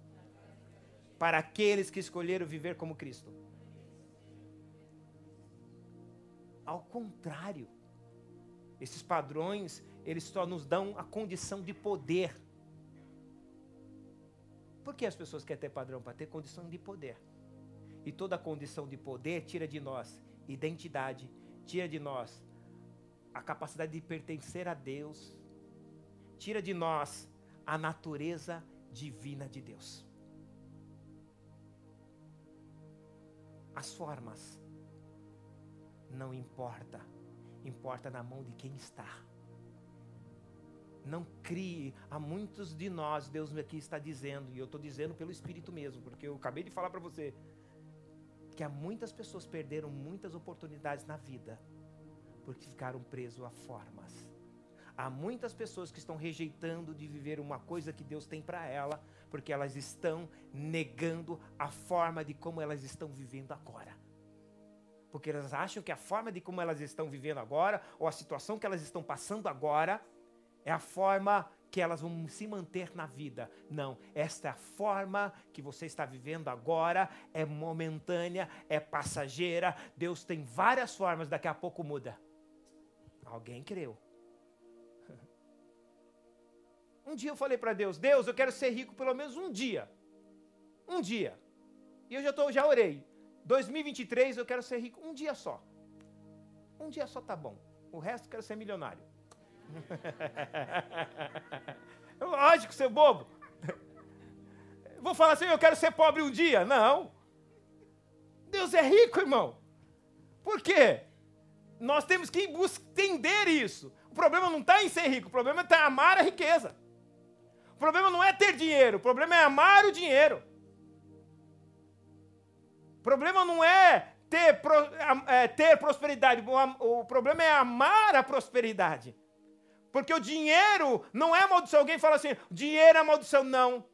para aqueles que escolheram viver como Cristo. Ao contrário, esses padrões, eles só nos dão a condição de poder por que as pessoas querem ter padrão? Para ter condição de poder. E toda condição de poder tira de nós identidade, tira de nós a capacidade de pertencer a Deus, tira de nós a natureza divina de Deus. As formas não importa, importa na mão de quem está. Não crie. Há muitos de nós, Deus aqui está dizendo, e eu estou dizendo pelo Espírito mesmo, porque eu acabei de falar para você, que há muitas pessoas perderam muitas oportunidades na vida, porque ficaram presos a formas. Há muitas pessoas que estão rejeitando de viver uma coisa que Deus tem para ela, porque elas estão negando a forma de como elas estão vivendo agora. Porque elas acham que a forma de como elas estão vivendo agora, ou a situação que elas estão passando agora, é a forma que elas vão se manter na vida. Não, esta é a forma que você está vivendo agora, é momentânea, é passageira. Deus tem várias formas, daqui a pouco muda. Alguém creu. Um dia eu falei para Deus: Deus, eu quero ser rico pelo menos um dia. Um dia. E eu já, tô, já orei. 2023 eu quero ser rico um dia só. Um dia só tá bom. O resto eu quero ser milionário. Lógico, seu bobo. Vou falar assim, eu quero ser pobre um dia. Não. Deus é rico, irmão. Por quê? Nós temos que entender isso. O problema não está em ser rico, o problema está em amar a riqueza. O problema não é ter dinheiro, o problema é amar o dinheiro. O problema não é ter, é, ter prosperidade, o problema é amar a prosperidade. Porque o dinheiro não é maldição. Alguém fala assim: dinheiro é maldição. Não.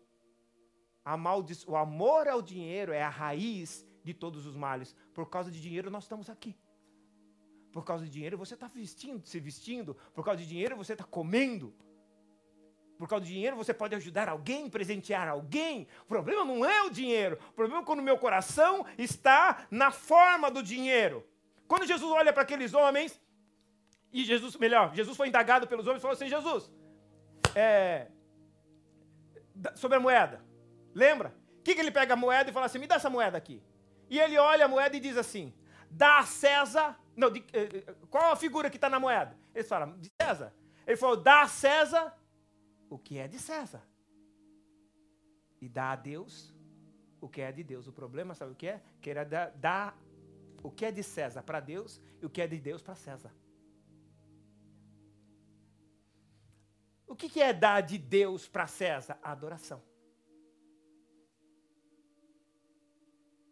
A maldição, o amor ao dinheiro é a raiz de todos os males. Por causa de dinheiro nós estamos aqui. Por causa de dinheiro você está vestindo, se vestindo. Por causa de dinheiro você está comendo. Por causa de dinheiro você pode ajudar alguém, presentear alguém. O problema não é o dinheiro. O problema é quando o meu coração está na forma do dinheiro. Quando Jesus olha para aqueles homens, e Jesus, melhor, Jesus foi indagado pelos homens e falou assim: Jesus, é, sobre a moeda, lembra? O que, que ele pega a moeda e fala assim: me dá essa moeda aqui. E ele olha a moeda e diz assim: dá a César. Não, de, eh, eh, qual a figura que está na moeda? Eles falam: de César. Ele falou: dá a César o que é de César. E dá a Deus o que é de Deus. O problema, sabe o que é? Que era dar, dar o que é de César para Deus e o que é de Deus para César. O que é dar de Deus para César? A adoração.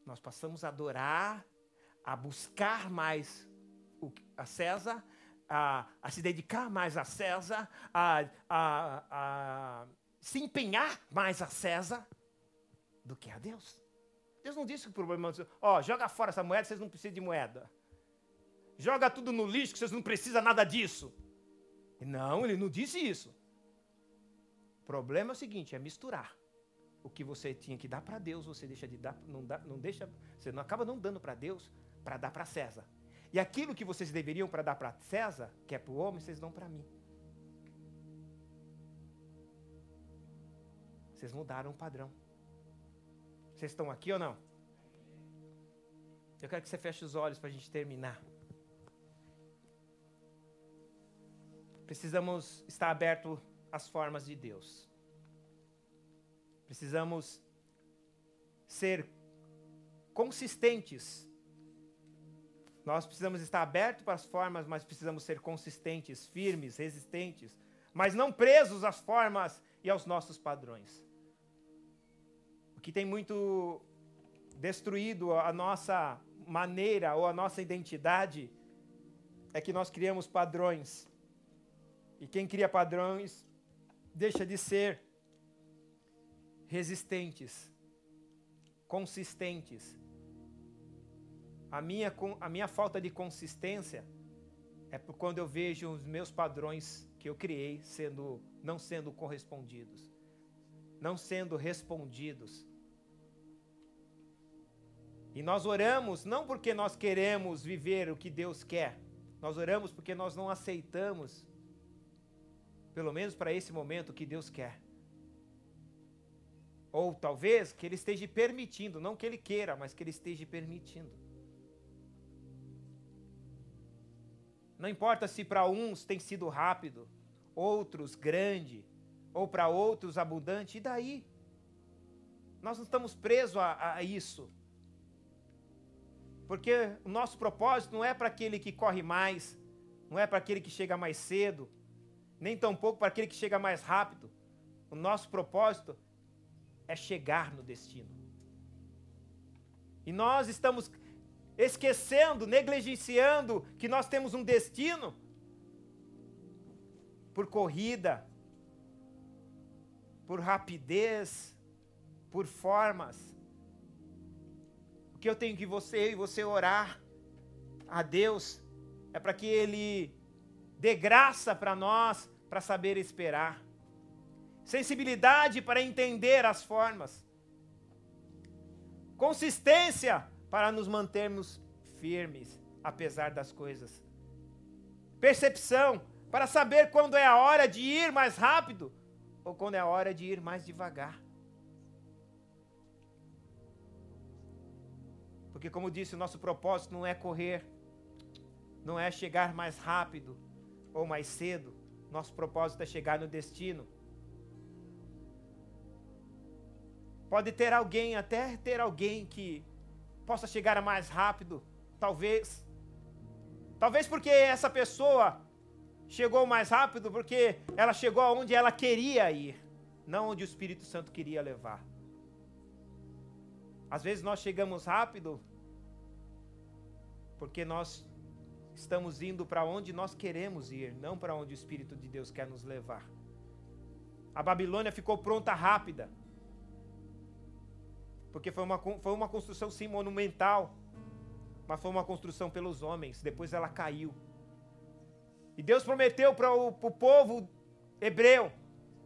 Nós passamos a adorar, a buscar mais a César, a, a se dedicar mais a César, a, a, a se empenhar mais a César do que a Deus. Deus não disse que o problema é, ó, joga fora essa moeda, vocês não precisam de moeda. Joga tudo no lixo, que vocês não precisam nada disso. Não, ele não disse isso. Problema é o seguinte, é misturar. O que você tinha que dar para Deus, você deixa de dar, não, dá, não deixa, você não acaba não dando para Deus para dar para César. E aquilo que vocês deveriam para dar para César, que é para o homem, vocês dão para mim. Vocês mudaram o padrão. Vocês estão aqui ou não? Eu quero que você feche os olhos para a gente terminar. Precisamos estar aberto às formas de Deus. Precisamos ser consistentes. Nós precisamos estar abertos para as formas, mas precisamos ser consistentes, firmes, resistentes, mas não presos às formas e aos nossos padrões que tem muito destruído a nossa maneira ou a nossa identidade é que nós criamos padrões. E quem cria padrões deixa de ser resistentes, consistentes. A minha, a minha falta de consistência é por quando eu vejo os meus padrões que eu criei sendo não sendo correspondidos, não sendo respondidos. E nós oramos não porque nós queremos viver o que Deus quer, nós oramos porque nós não aceitamos, pelo menos para esse momento, que Deus quer. Ou talvez que Ele esteja permitindo, não que Ele queira, mas que Ele esteja permitindo. Não importa se para uns tem sido rápido, outros grande, ou para outros abundante, e daí? Nós não estamos presos a, a isso. Porque o nosso propósito não é para aquele que corre mais, não é para aquele que chega mais cedo, nem tampouco para aquele que chega mais rápido. O nosso propósito é chegar no destino. E nós estamos esquecendo, negligenciando que nós temos um destino por corrida, por rapidez, por formas que eu tenho que você e você orar a Deus é para que Ele dê graça para nós para saber esperar, sensibilidade para entender as formas, consistência para nos mantermos firmes apesar das coisas, percepção para saber quando é a hora de ir mais rápido ou quando é a hora de ir mais devagar. Porque, como disse, o nosso propósito não é correr, não é chegar mais rápido ou mais cedo. Nosso propósito é chegar no destino. Pode ter alguém, até ter alguém que possa chegar mais rápido, talvez. Talvez porque essa pessoa chegou mais rápido, porque ela chegou aonde ela queria ir, não onde o Espírito Santo queria levar. Às vezes nós chegamos rápido porque nós estamos indo para onde nós queremos ir, não para onde o Espírito de Deus quer nos levar. A Babilônia ficou pronta rápida, porque foi uma, foi uma construção sim monumental, mas foi uma construção pelos homens, depois ela caiu. E Deus prometeu para o povo hebreu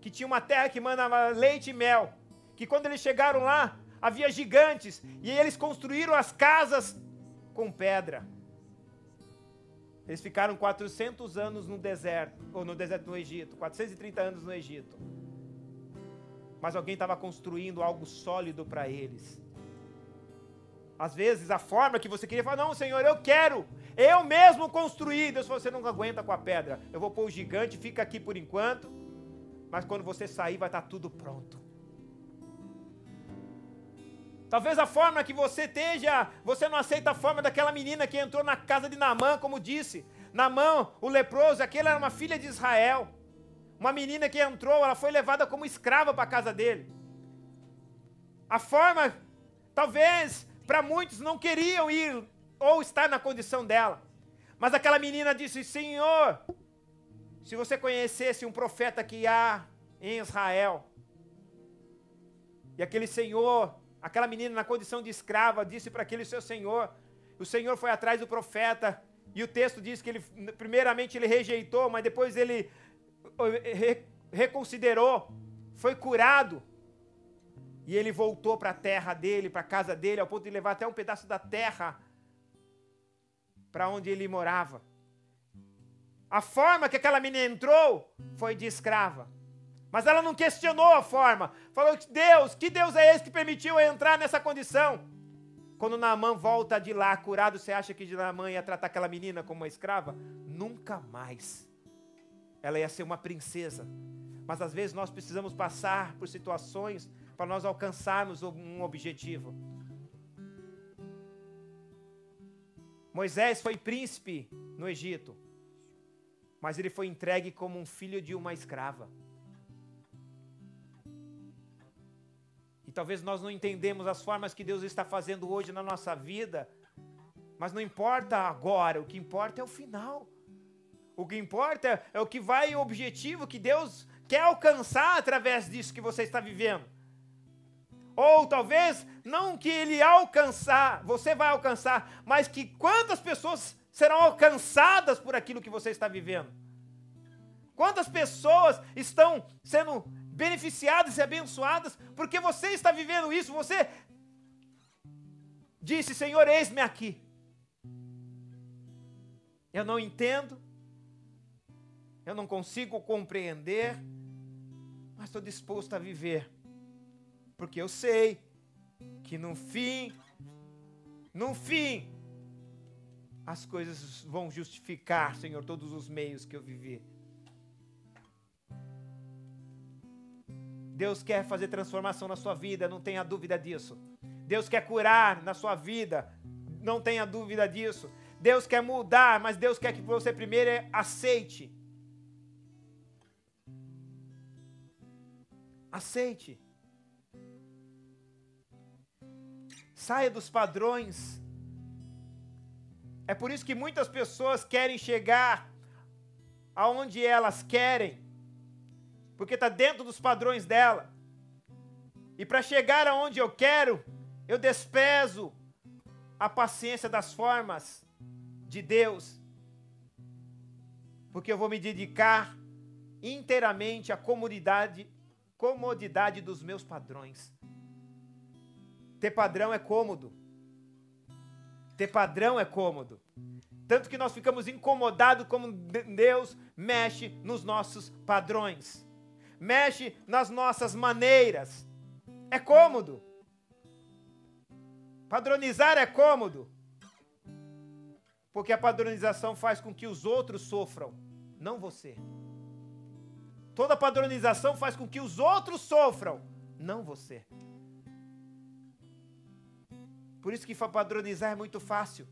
que tinha uma terra que mandava leite e mel, que quando eles chegaram lá, havia gigantes, e eles construíram as casas com pedra. Eles ficaram 400 anos no deserto, ou no deserto no Egito, 430 anos no Egito. Mas alguém estava construindo algo sólido para eles. Às vezes a forma que você queria falar, não, Senhor, eu quero, eu mesmo construir. Deus falou, você não aguenta com a pedra. Eu vou pôr o gigante, fica aqui por enquanto. Mas quando você sair, vai estar tudo pronto. Talvez a forma que você esteja, você não aceita a forma daquela menina que entrou na casa de Namã, como disse. Namã, o leproso, aquela era uma filha de Israel. Uma menina que entrou, ela foi levada como escrava para a casa dele. A forma, talvez, para muitos não queriam ir ou estar na condição dela. Mas aquela menina disse: Senhor, se você conhecesse um profeta que há em Israel, E aquele senhor, aquela menina na condição de escrava, disse para aquele seu senhor: o senhor foi atrás do profeta, e o texto diz que ele, primeiramente, ele rejeitou, mas depois ele reconsiderou, foi curado. E ele voltou para a terra dele, para a casa dele, ao ponto de levar até um pedaço da terra para onde ele morava. A forma que aquela menina entrou foi de escrava. Mas ela não questionou a forma. Falou que Deus, que Deus é esse que permitiu eu entrar nessa condição? Quando Naamã volta de lá curado, você acha que Naamã ia tratar aquela menina como uma escrava? Nunca mais. Ela ia ser uma princesa. Mas às vezes nós precisamos passar por situações para nós alcançarmos um objetivo. Moisés foi príncipe no Egito, mas ele foi entregue como um filho de uma escrava. E talvez nós não entendemos as formas que Deus está fazendo hoje na nossa vida, mas não importa agora, o que importa é o final. O que importa é o que vai o objetivo que Deus quer alcançar através disso que você está vivendo. Ou talvez não que ele alcançar, você vai alcançar, mas que quantas pessoas serão alcançadas por aquilo que você está vivendo? Quantas pessoas estão sendo beneficiadas e abençoadas porque você está vivendo isso? Você disse: Senhor, eis-me aqui. Eu não entendo, eu não consigo compreender, mas estou disposto a viver porque eu sei que no fim, no fim, as coisas vão justificar, Senhor, todos os meios que eu vivi. Deus quer fazer transformação na sua vida, não tenha dúvida disso. Deus quer curar na sua vida, não tenha dúvida disso. Deus quer mudar, mas Deus quer que você primeiro aceite. Aceite. Saia dos padrões. É por isso que muitas pessoas querem chegar aonde elas querem, porque está dentro dos padrões dela. E para chegar aonde eu quero, eu desprezo a paciência das formas de Deus, porque eu vou me dedicar inteiramente à comodidade, comodidade dos meus padrões. Ter padrão é cômodo. Ter padrão é cômodo. Tanto que nós ficamos incomodados como Deus mexe nos nossos padrões. Mexe nas nossas maneiras. É cômodo. Padronizar é cômodo. Porque a padronização faz com que os outros sofram, não você. Toda padronização faz com que os outros sofram, não você. Por isso que padronizar é muito fácil.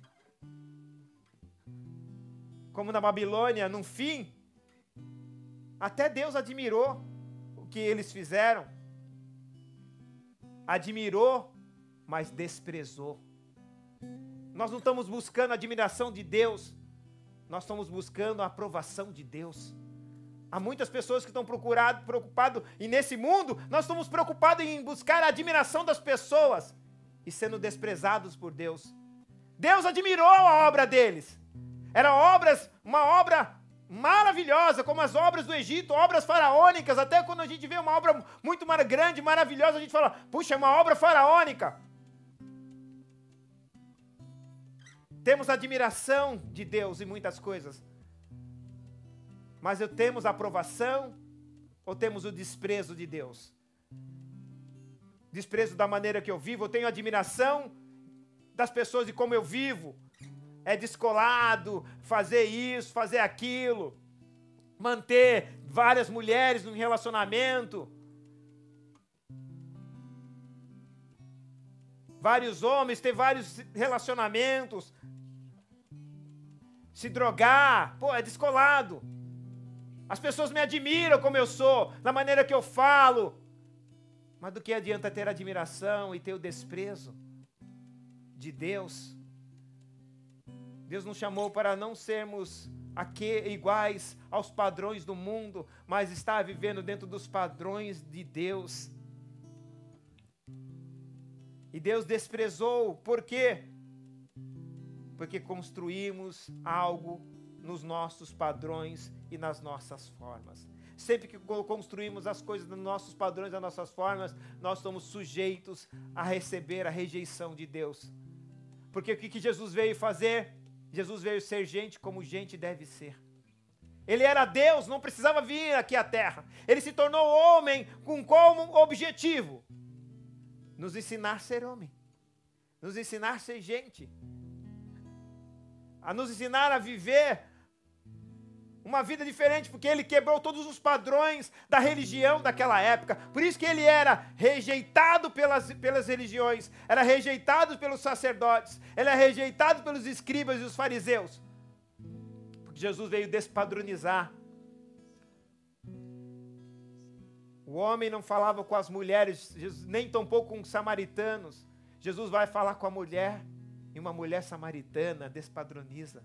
Como na Babilônia, no fim, até Deus admirou que eles fizeram. Admirou, mas desprezou. Nós não estamos buscando a admiração de Deus, nós estamos buscando a aprovação de Deus. Há muitas pessoas que estão preocupadas, e nesse mundo nós estamos preocupados em buscar a admiração das pessoas e sendo desprezados por Deus. Deus admirou a obra deles. Era obras, uma obra maravilhosa, como as obras do Egito, obras faraônicas. Até quando a gente vê uma obra muito grande, maravilhosa, a gente fala: puxa, é uma obra faraônica. Temos admiração de Deus em muitas coisas. Mas eu temos aprovação ou temos o desprezo de Deus? desprezo da maneira que eu vivo, eu tenho admiração das pessoas de como eu vivo. É descolado fazer isso, fazer aquilo, manter várias mulheres num relacionamento. Vários homens ter vários relacionamentos. Se drogar, pô, é descolado. As pessoas me admiram como eu sou, na maneira que eu falo, mas do que adianta ter admiração e ter o desprezo de Deus? Deus nos chamou para não sermos aqui iguais aos padrões do mundo, mas estar vivendo dentro dos padrões de Deus. E Deus desprezou, por quê? Porque construímos algo nos nossos padrões e nas nossas formas. Sempre que construímos as coisas nos nossos padrões, nas nossas formas, nós somos sujeitos a receber a rejeição de Deus. Porque o que Jesus veio fazer? Jesus veio ser gente como gente deve ser. Ele era Deus, não precisava vir aqui à terra. Ele se tornou homem com como objetivo? Nos ensinar a ser homem. Nos ensinar a ser gente. A nos ensinar a viver uma vida diferente, porque ele quebrou todos os padrões da religião daquela época. Por isso que ele era rejeitado pelas, pelas religiões, era rejeitado pelos sacerdotes, ele era rejeitado pelos escribas e os fariseus. Porque Jesus veio despadronizar. O homem não falava com as mulheres, nem tampouco com os samaritanos. Jesus vai falar com a mulher, e uma mulher samaritana despadroniza.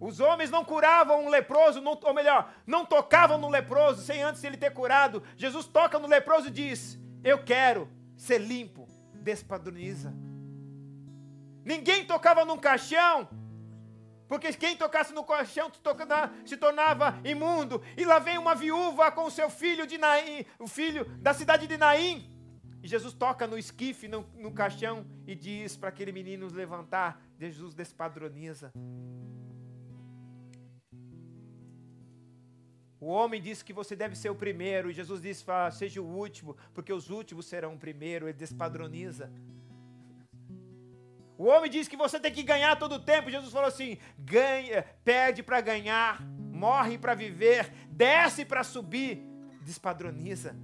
Os homens não curavam um leproso, não, ou melhor, não tocavam no leproso sem antes ele ter curado. Jesus toca no leproso e diz: Eu quero ser limpo. Despadroniza. Ninguém tocava num caixão, porque quem tocasse no caixão se tornava imundo. E lá vem uma viúva com o seu filho de Naim, o filho da cidade de Naim. E Jesus toca no esquife, no, no caixão, e diz para aquele menino levantar. Jesus despadroniza. O homem disse que você deve ser o primeiro, e Jesus disse: seja o último, porque os últimos serão o primeiro. Ele despadroniza. O homem diz que você tem que ganhar todo o tempo. Jesus falou assim: ganha, perde para ganhar, morre para viver, desce para subir. Despadroniza.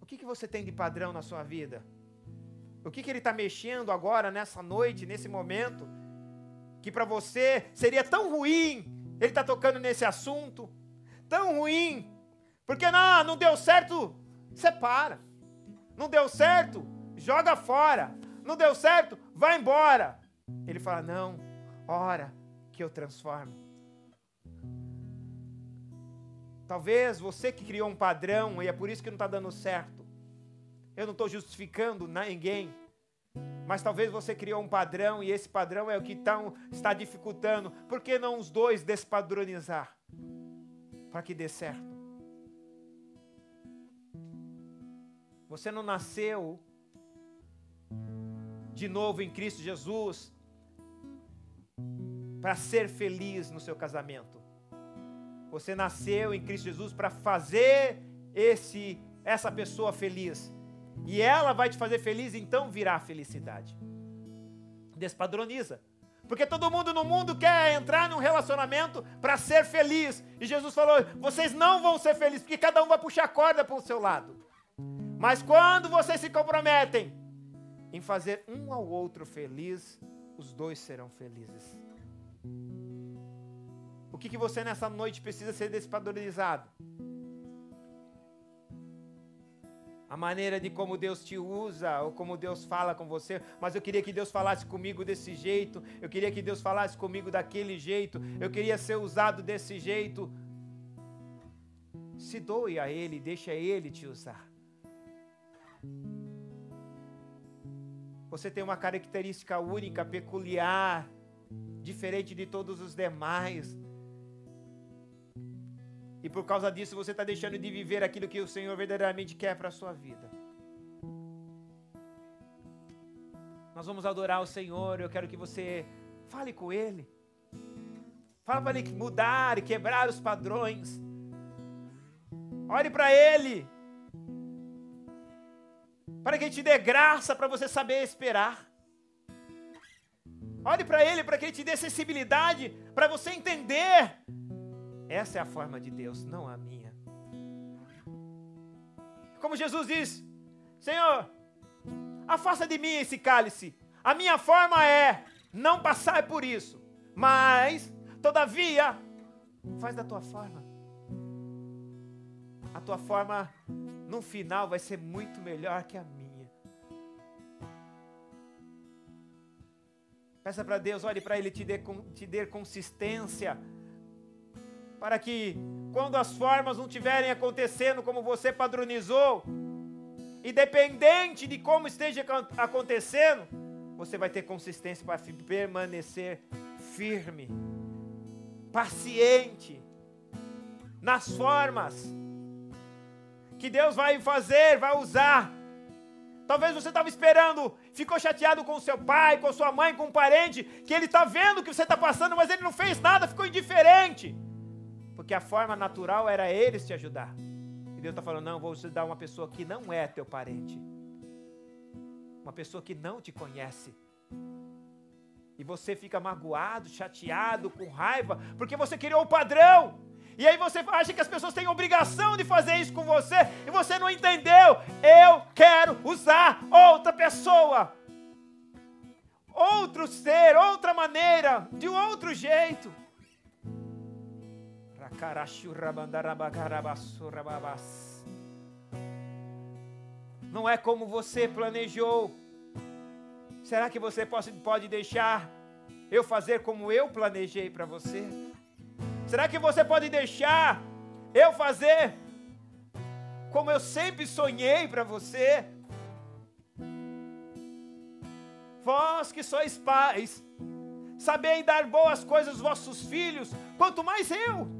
O que, que você tem de padrão na sua vida? O que, que ele está mexendo agora, nessa noite, nesse momento? Que para você seria tão ruim ele está tocando nesse assunto tão ruim. Porque não, não deu certo, separa. Não deu certo, joga fora. Não deu certo, vai embora. Ele fala: Não, ora que eu transformo. Talvez você que criou um padrão e é por isso que não está dando certo. Eu não estou justificando ninguém. Mas talvez você criou um padrão e esse padrão é o que tão, está dificultando. Por que não os dois despadronizar? Para que dê certo. Você não nasceu de novo em Cristo Jesus para ser feliz no seu casamento. Você nasceu em Cristo Jesus para fazer esse essa pessoa feliz e ela vai te fazer feliz, então virá felicidade. Despadroniza. Porque todo mundo no mundo quer entrar num relacionamento para ser feliz. E Jesus falou: vocês não vão ser felizes, porque cada um vai puxar a corda para o seu lado. Mas quando vocês se comprometem em fazer um ao outro feliz, os dois serão felizes. O que, que você nessa noite precisa ser despadronizado? A maneira de como Deus te usa ou como Deus fala com você, mas eu queria que Deus falasse comigo desse jeito, eu queria que Deus falasse comigo daquele jeito, eu queria ser usado desse jeito. Se doe a Ele, deixa Ele te usar. Você tem uma característica única, peculiar, diferente de todos os demais. E por causa disso você está deixando de viver aquilo que o Senhor verdadeiramente quer para a sua vida. Nós vamos adorar o Senhor. Eu quero que você fale com Ele. Fala para Ele mudar e quebrar os padrões. Olhe para Ele. Para que Ele te dê graça para você saber esperar. Olhe para Ele para que Ele te dê sensibilidade para você entender essa é a forma de Deus, não a minha. Como Jesus diz: Senhor, afasta de mim esse cálice. A minha forma é não passar por isso, mas, todavia, faz da tua forma. A tua forma, no final, vai ser muito melhor que a minha. Peça para Deus, olhe para Ele te dê, te dê consistência para que quando as formas não estiverem acontecendo como você padronizou, independente de como esteja acontecendo, você vai ter consistência para permanecer firme, paciente, nas formas que Deus vai fazer, vai usar. Talvez você estava esperando, ficou chateado com seu pai, com sua mãe, com um parente, que ele está vendo o que você está passando, mas ele não fez nada, ficou indiferente. Porque a forma natural era eles te ajudar. E Deus está falando: não, vou te dar uma pessoa que não é teu parente, uma pessoa que não te conhece. E você fica magoado, chateado, com raiva, porque você criou o padrão. E aí você acha que as pessoas têm obrigação de fazer isso com você e você não entendeu. Eu quero usar outra pessoa. Outro ser, outra maneira, de um outro jeito. Não é como você planejou. Será que você pode, deixar eu fazer como eu planejei para você? Será que você pode deixar eu fazer como eu sempre sonhei para você? Vós que sois pais, sabei dar boas coisas aos vossos filhos, quanto mais eu,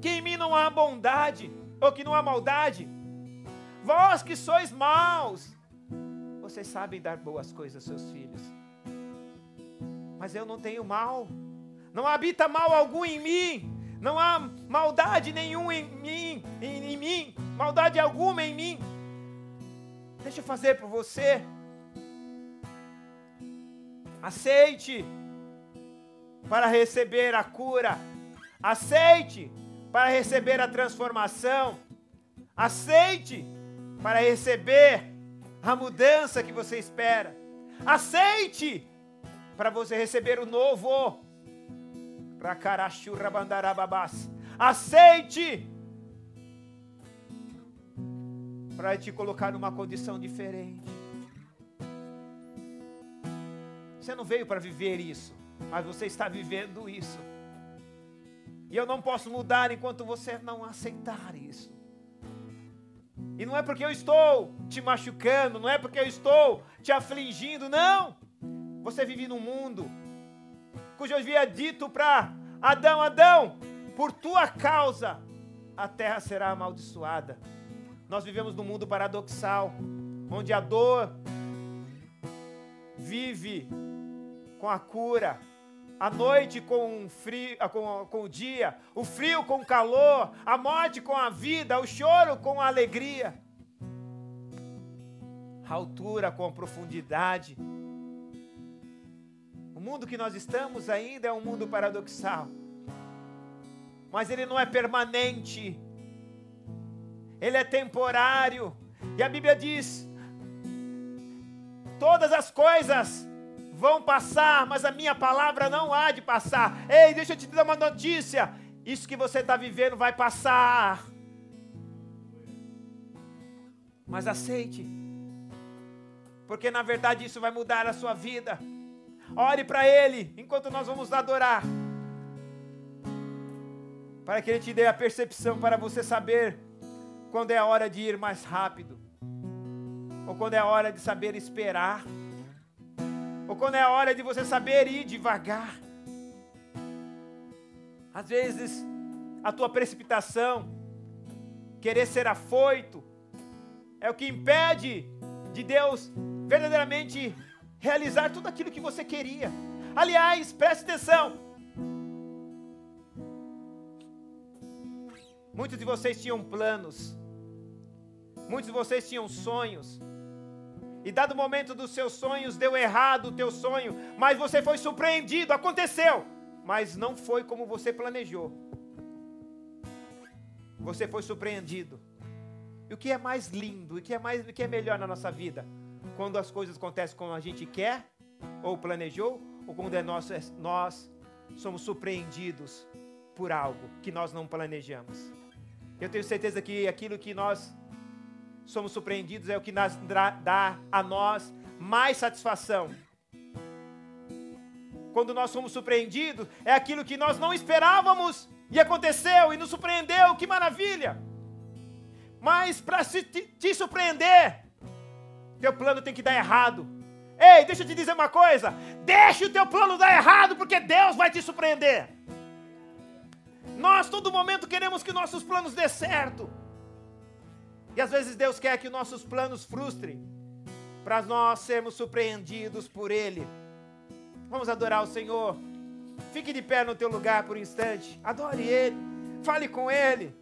que em mim não há bondade, ou que não há maldade. Vós que sois maus, vocês sabem dar boas coisas aos seus filhos, mas eu não tenho mal não habita mal algum em mim, não há maldade nenhuma em mim, em, em mim, maldade alguma em mim. Deixa eu fazer por você. Aceite para receber a cura. Aceite para receber a transformação. Aceite para receber a mudança que você espera. Aceite para você receber o novo. Aceite para te colocar numa condição diferente. Você não veio para viver isso, mas você está vivendo isso. E eu não posso mudar enquanto você não aceitar isso. E não é porque eu estou te machucando, não é porque eu estou te afligindo, não. Você vive num mundo cujo havia dito para Adão: Adão, por tua causa a terra será amaldiçoada. Nós vivemos num mundo paradoxal, onde a dor vive com a cura, a noite com o, frio, ah, com, com o dia, o frio com o calor, a morte com a vida, o choro com a alegria, a altura com a profundidade, mundo que nós estamos ainda é um mundo paradoxal. Mas ele não é permanente. Ele é temporário. E a Bíblia diz: todas as coisas vão passar, mas a minha palavra não há de passar. Ei, deixa eu te dar uma notícia: isso que você está vivendo vai passar. Mas aceite, porque na verdade isso vai mudar a sua vida. Ore para Ele enquanto nós vamos adorar. Para que Ele te dê a percepção para você saber quando é a hora de ir mais rápido, ou quando é a hora de saber esperar, ou quando é a hora de você saber ir devagar. Às vezes, a tua precipitação, querer ser afoito, é o que impede de Deus verdadeiramente realizar tudo aquilo que você queria. Aliás, preste atenção. Muitos de vocês tinham planos. Muitos de vocês tinham sonhos. E dado o momento dos seus sonhos, deu errado o teu sonho, mas você foi surpreendido, aconteceu, mas não foi como você planejou. Você foi surpreendido. E o que é mais lindo, o que é mais, o que é melhor na nossa vida? quando as coisas acontecem como a gente quer ou planejou, ou quando é nós, é, nós somos surpreendidos por algo que nós não planejamos. Eu tenho certeza que aquilo que nós somos surpreendidos é o que nos dá a nós mais satisfação. Quando nós somos surpreendidos, é aquilo que nós não esperávamos e aconteceu e nos surpreendeu, que maravilha! Mas para te, te surpreender, teu plano tem que dar errado. Ei, deixa eu te dizer uma coisa: deixa o teu plano dar errado, porque Deus vai te surpreender. Nós, todo momento, queremos que nossos planos dê certo. E às vezes Deus quer que nossos planos frustrem, para nós sermos surpreendidos por Ele. Vamos adorar o Senhor. Fique de pé no teu lugar por um instante. Adore Ele. Fale com Ele.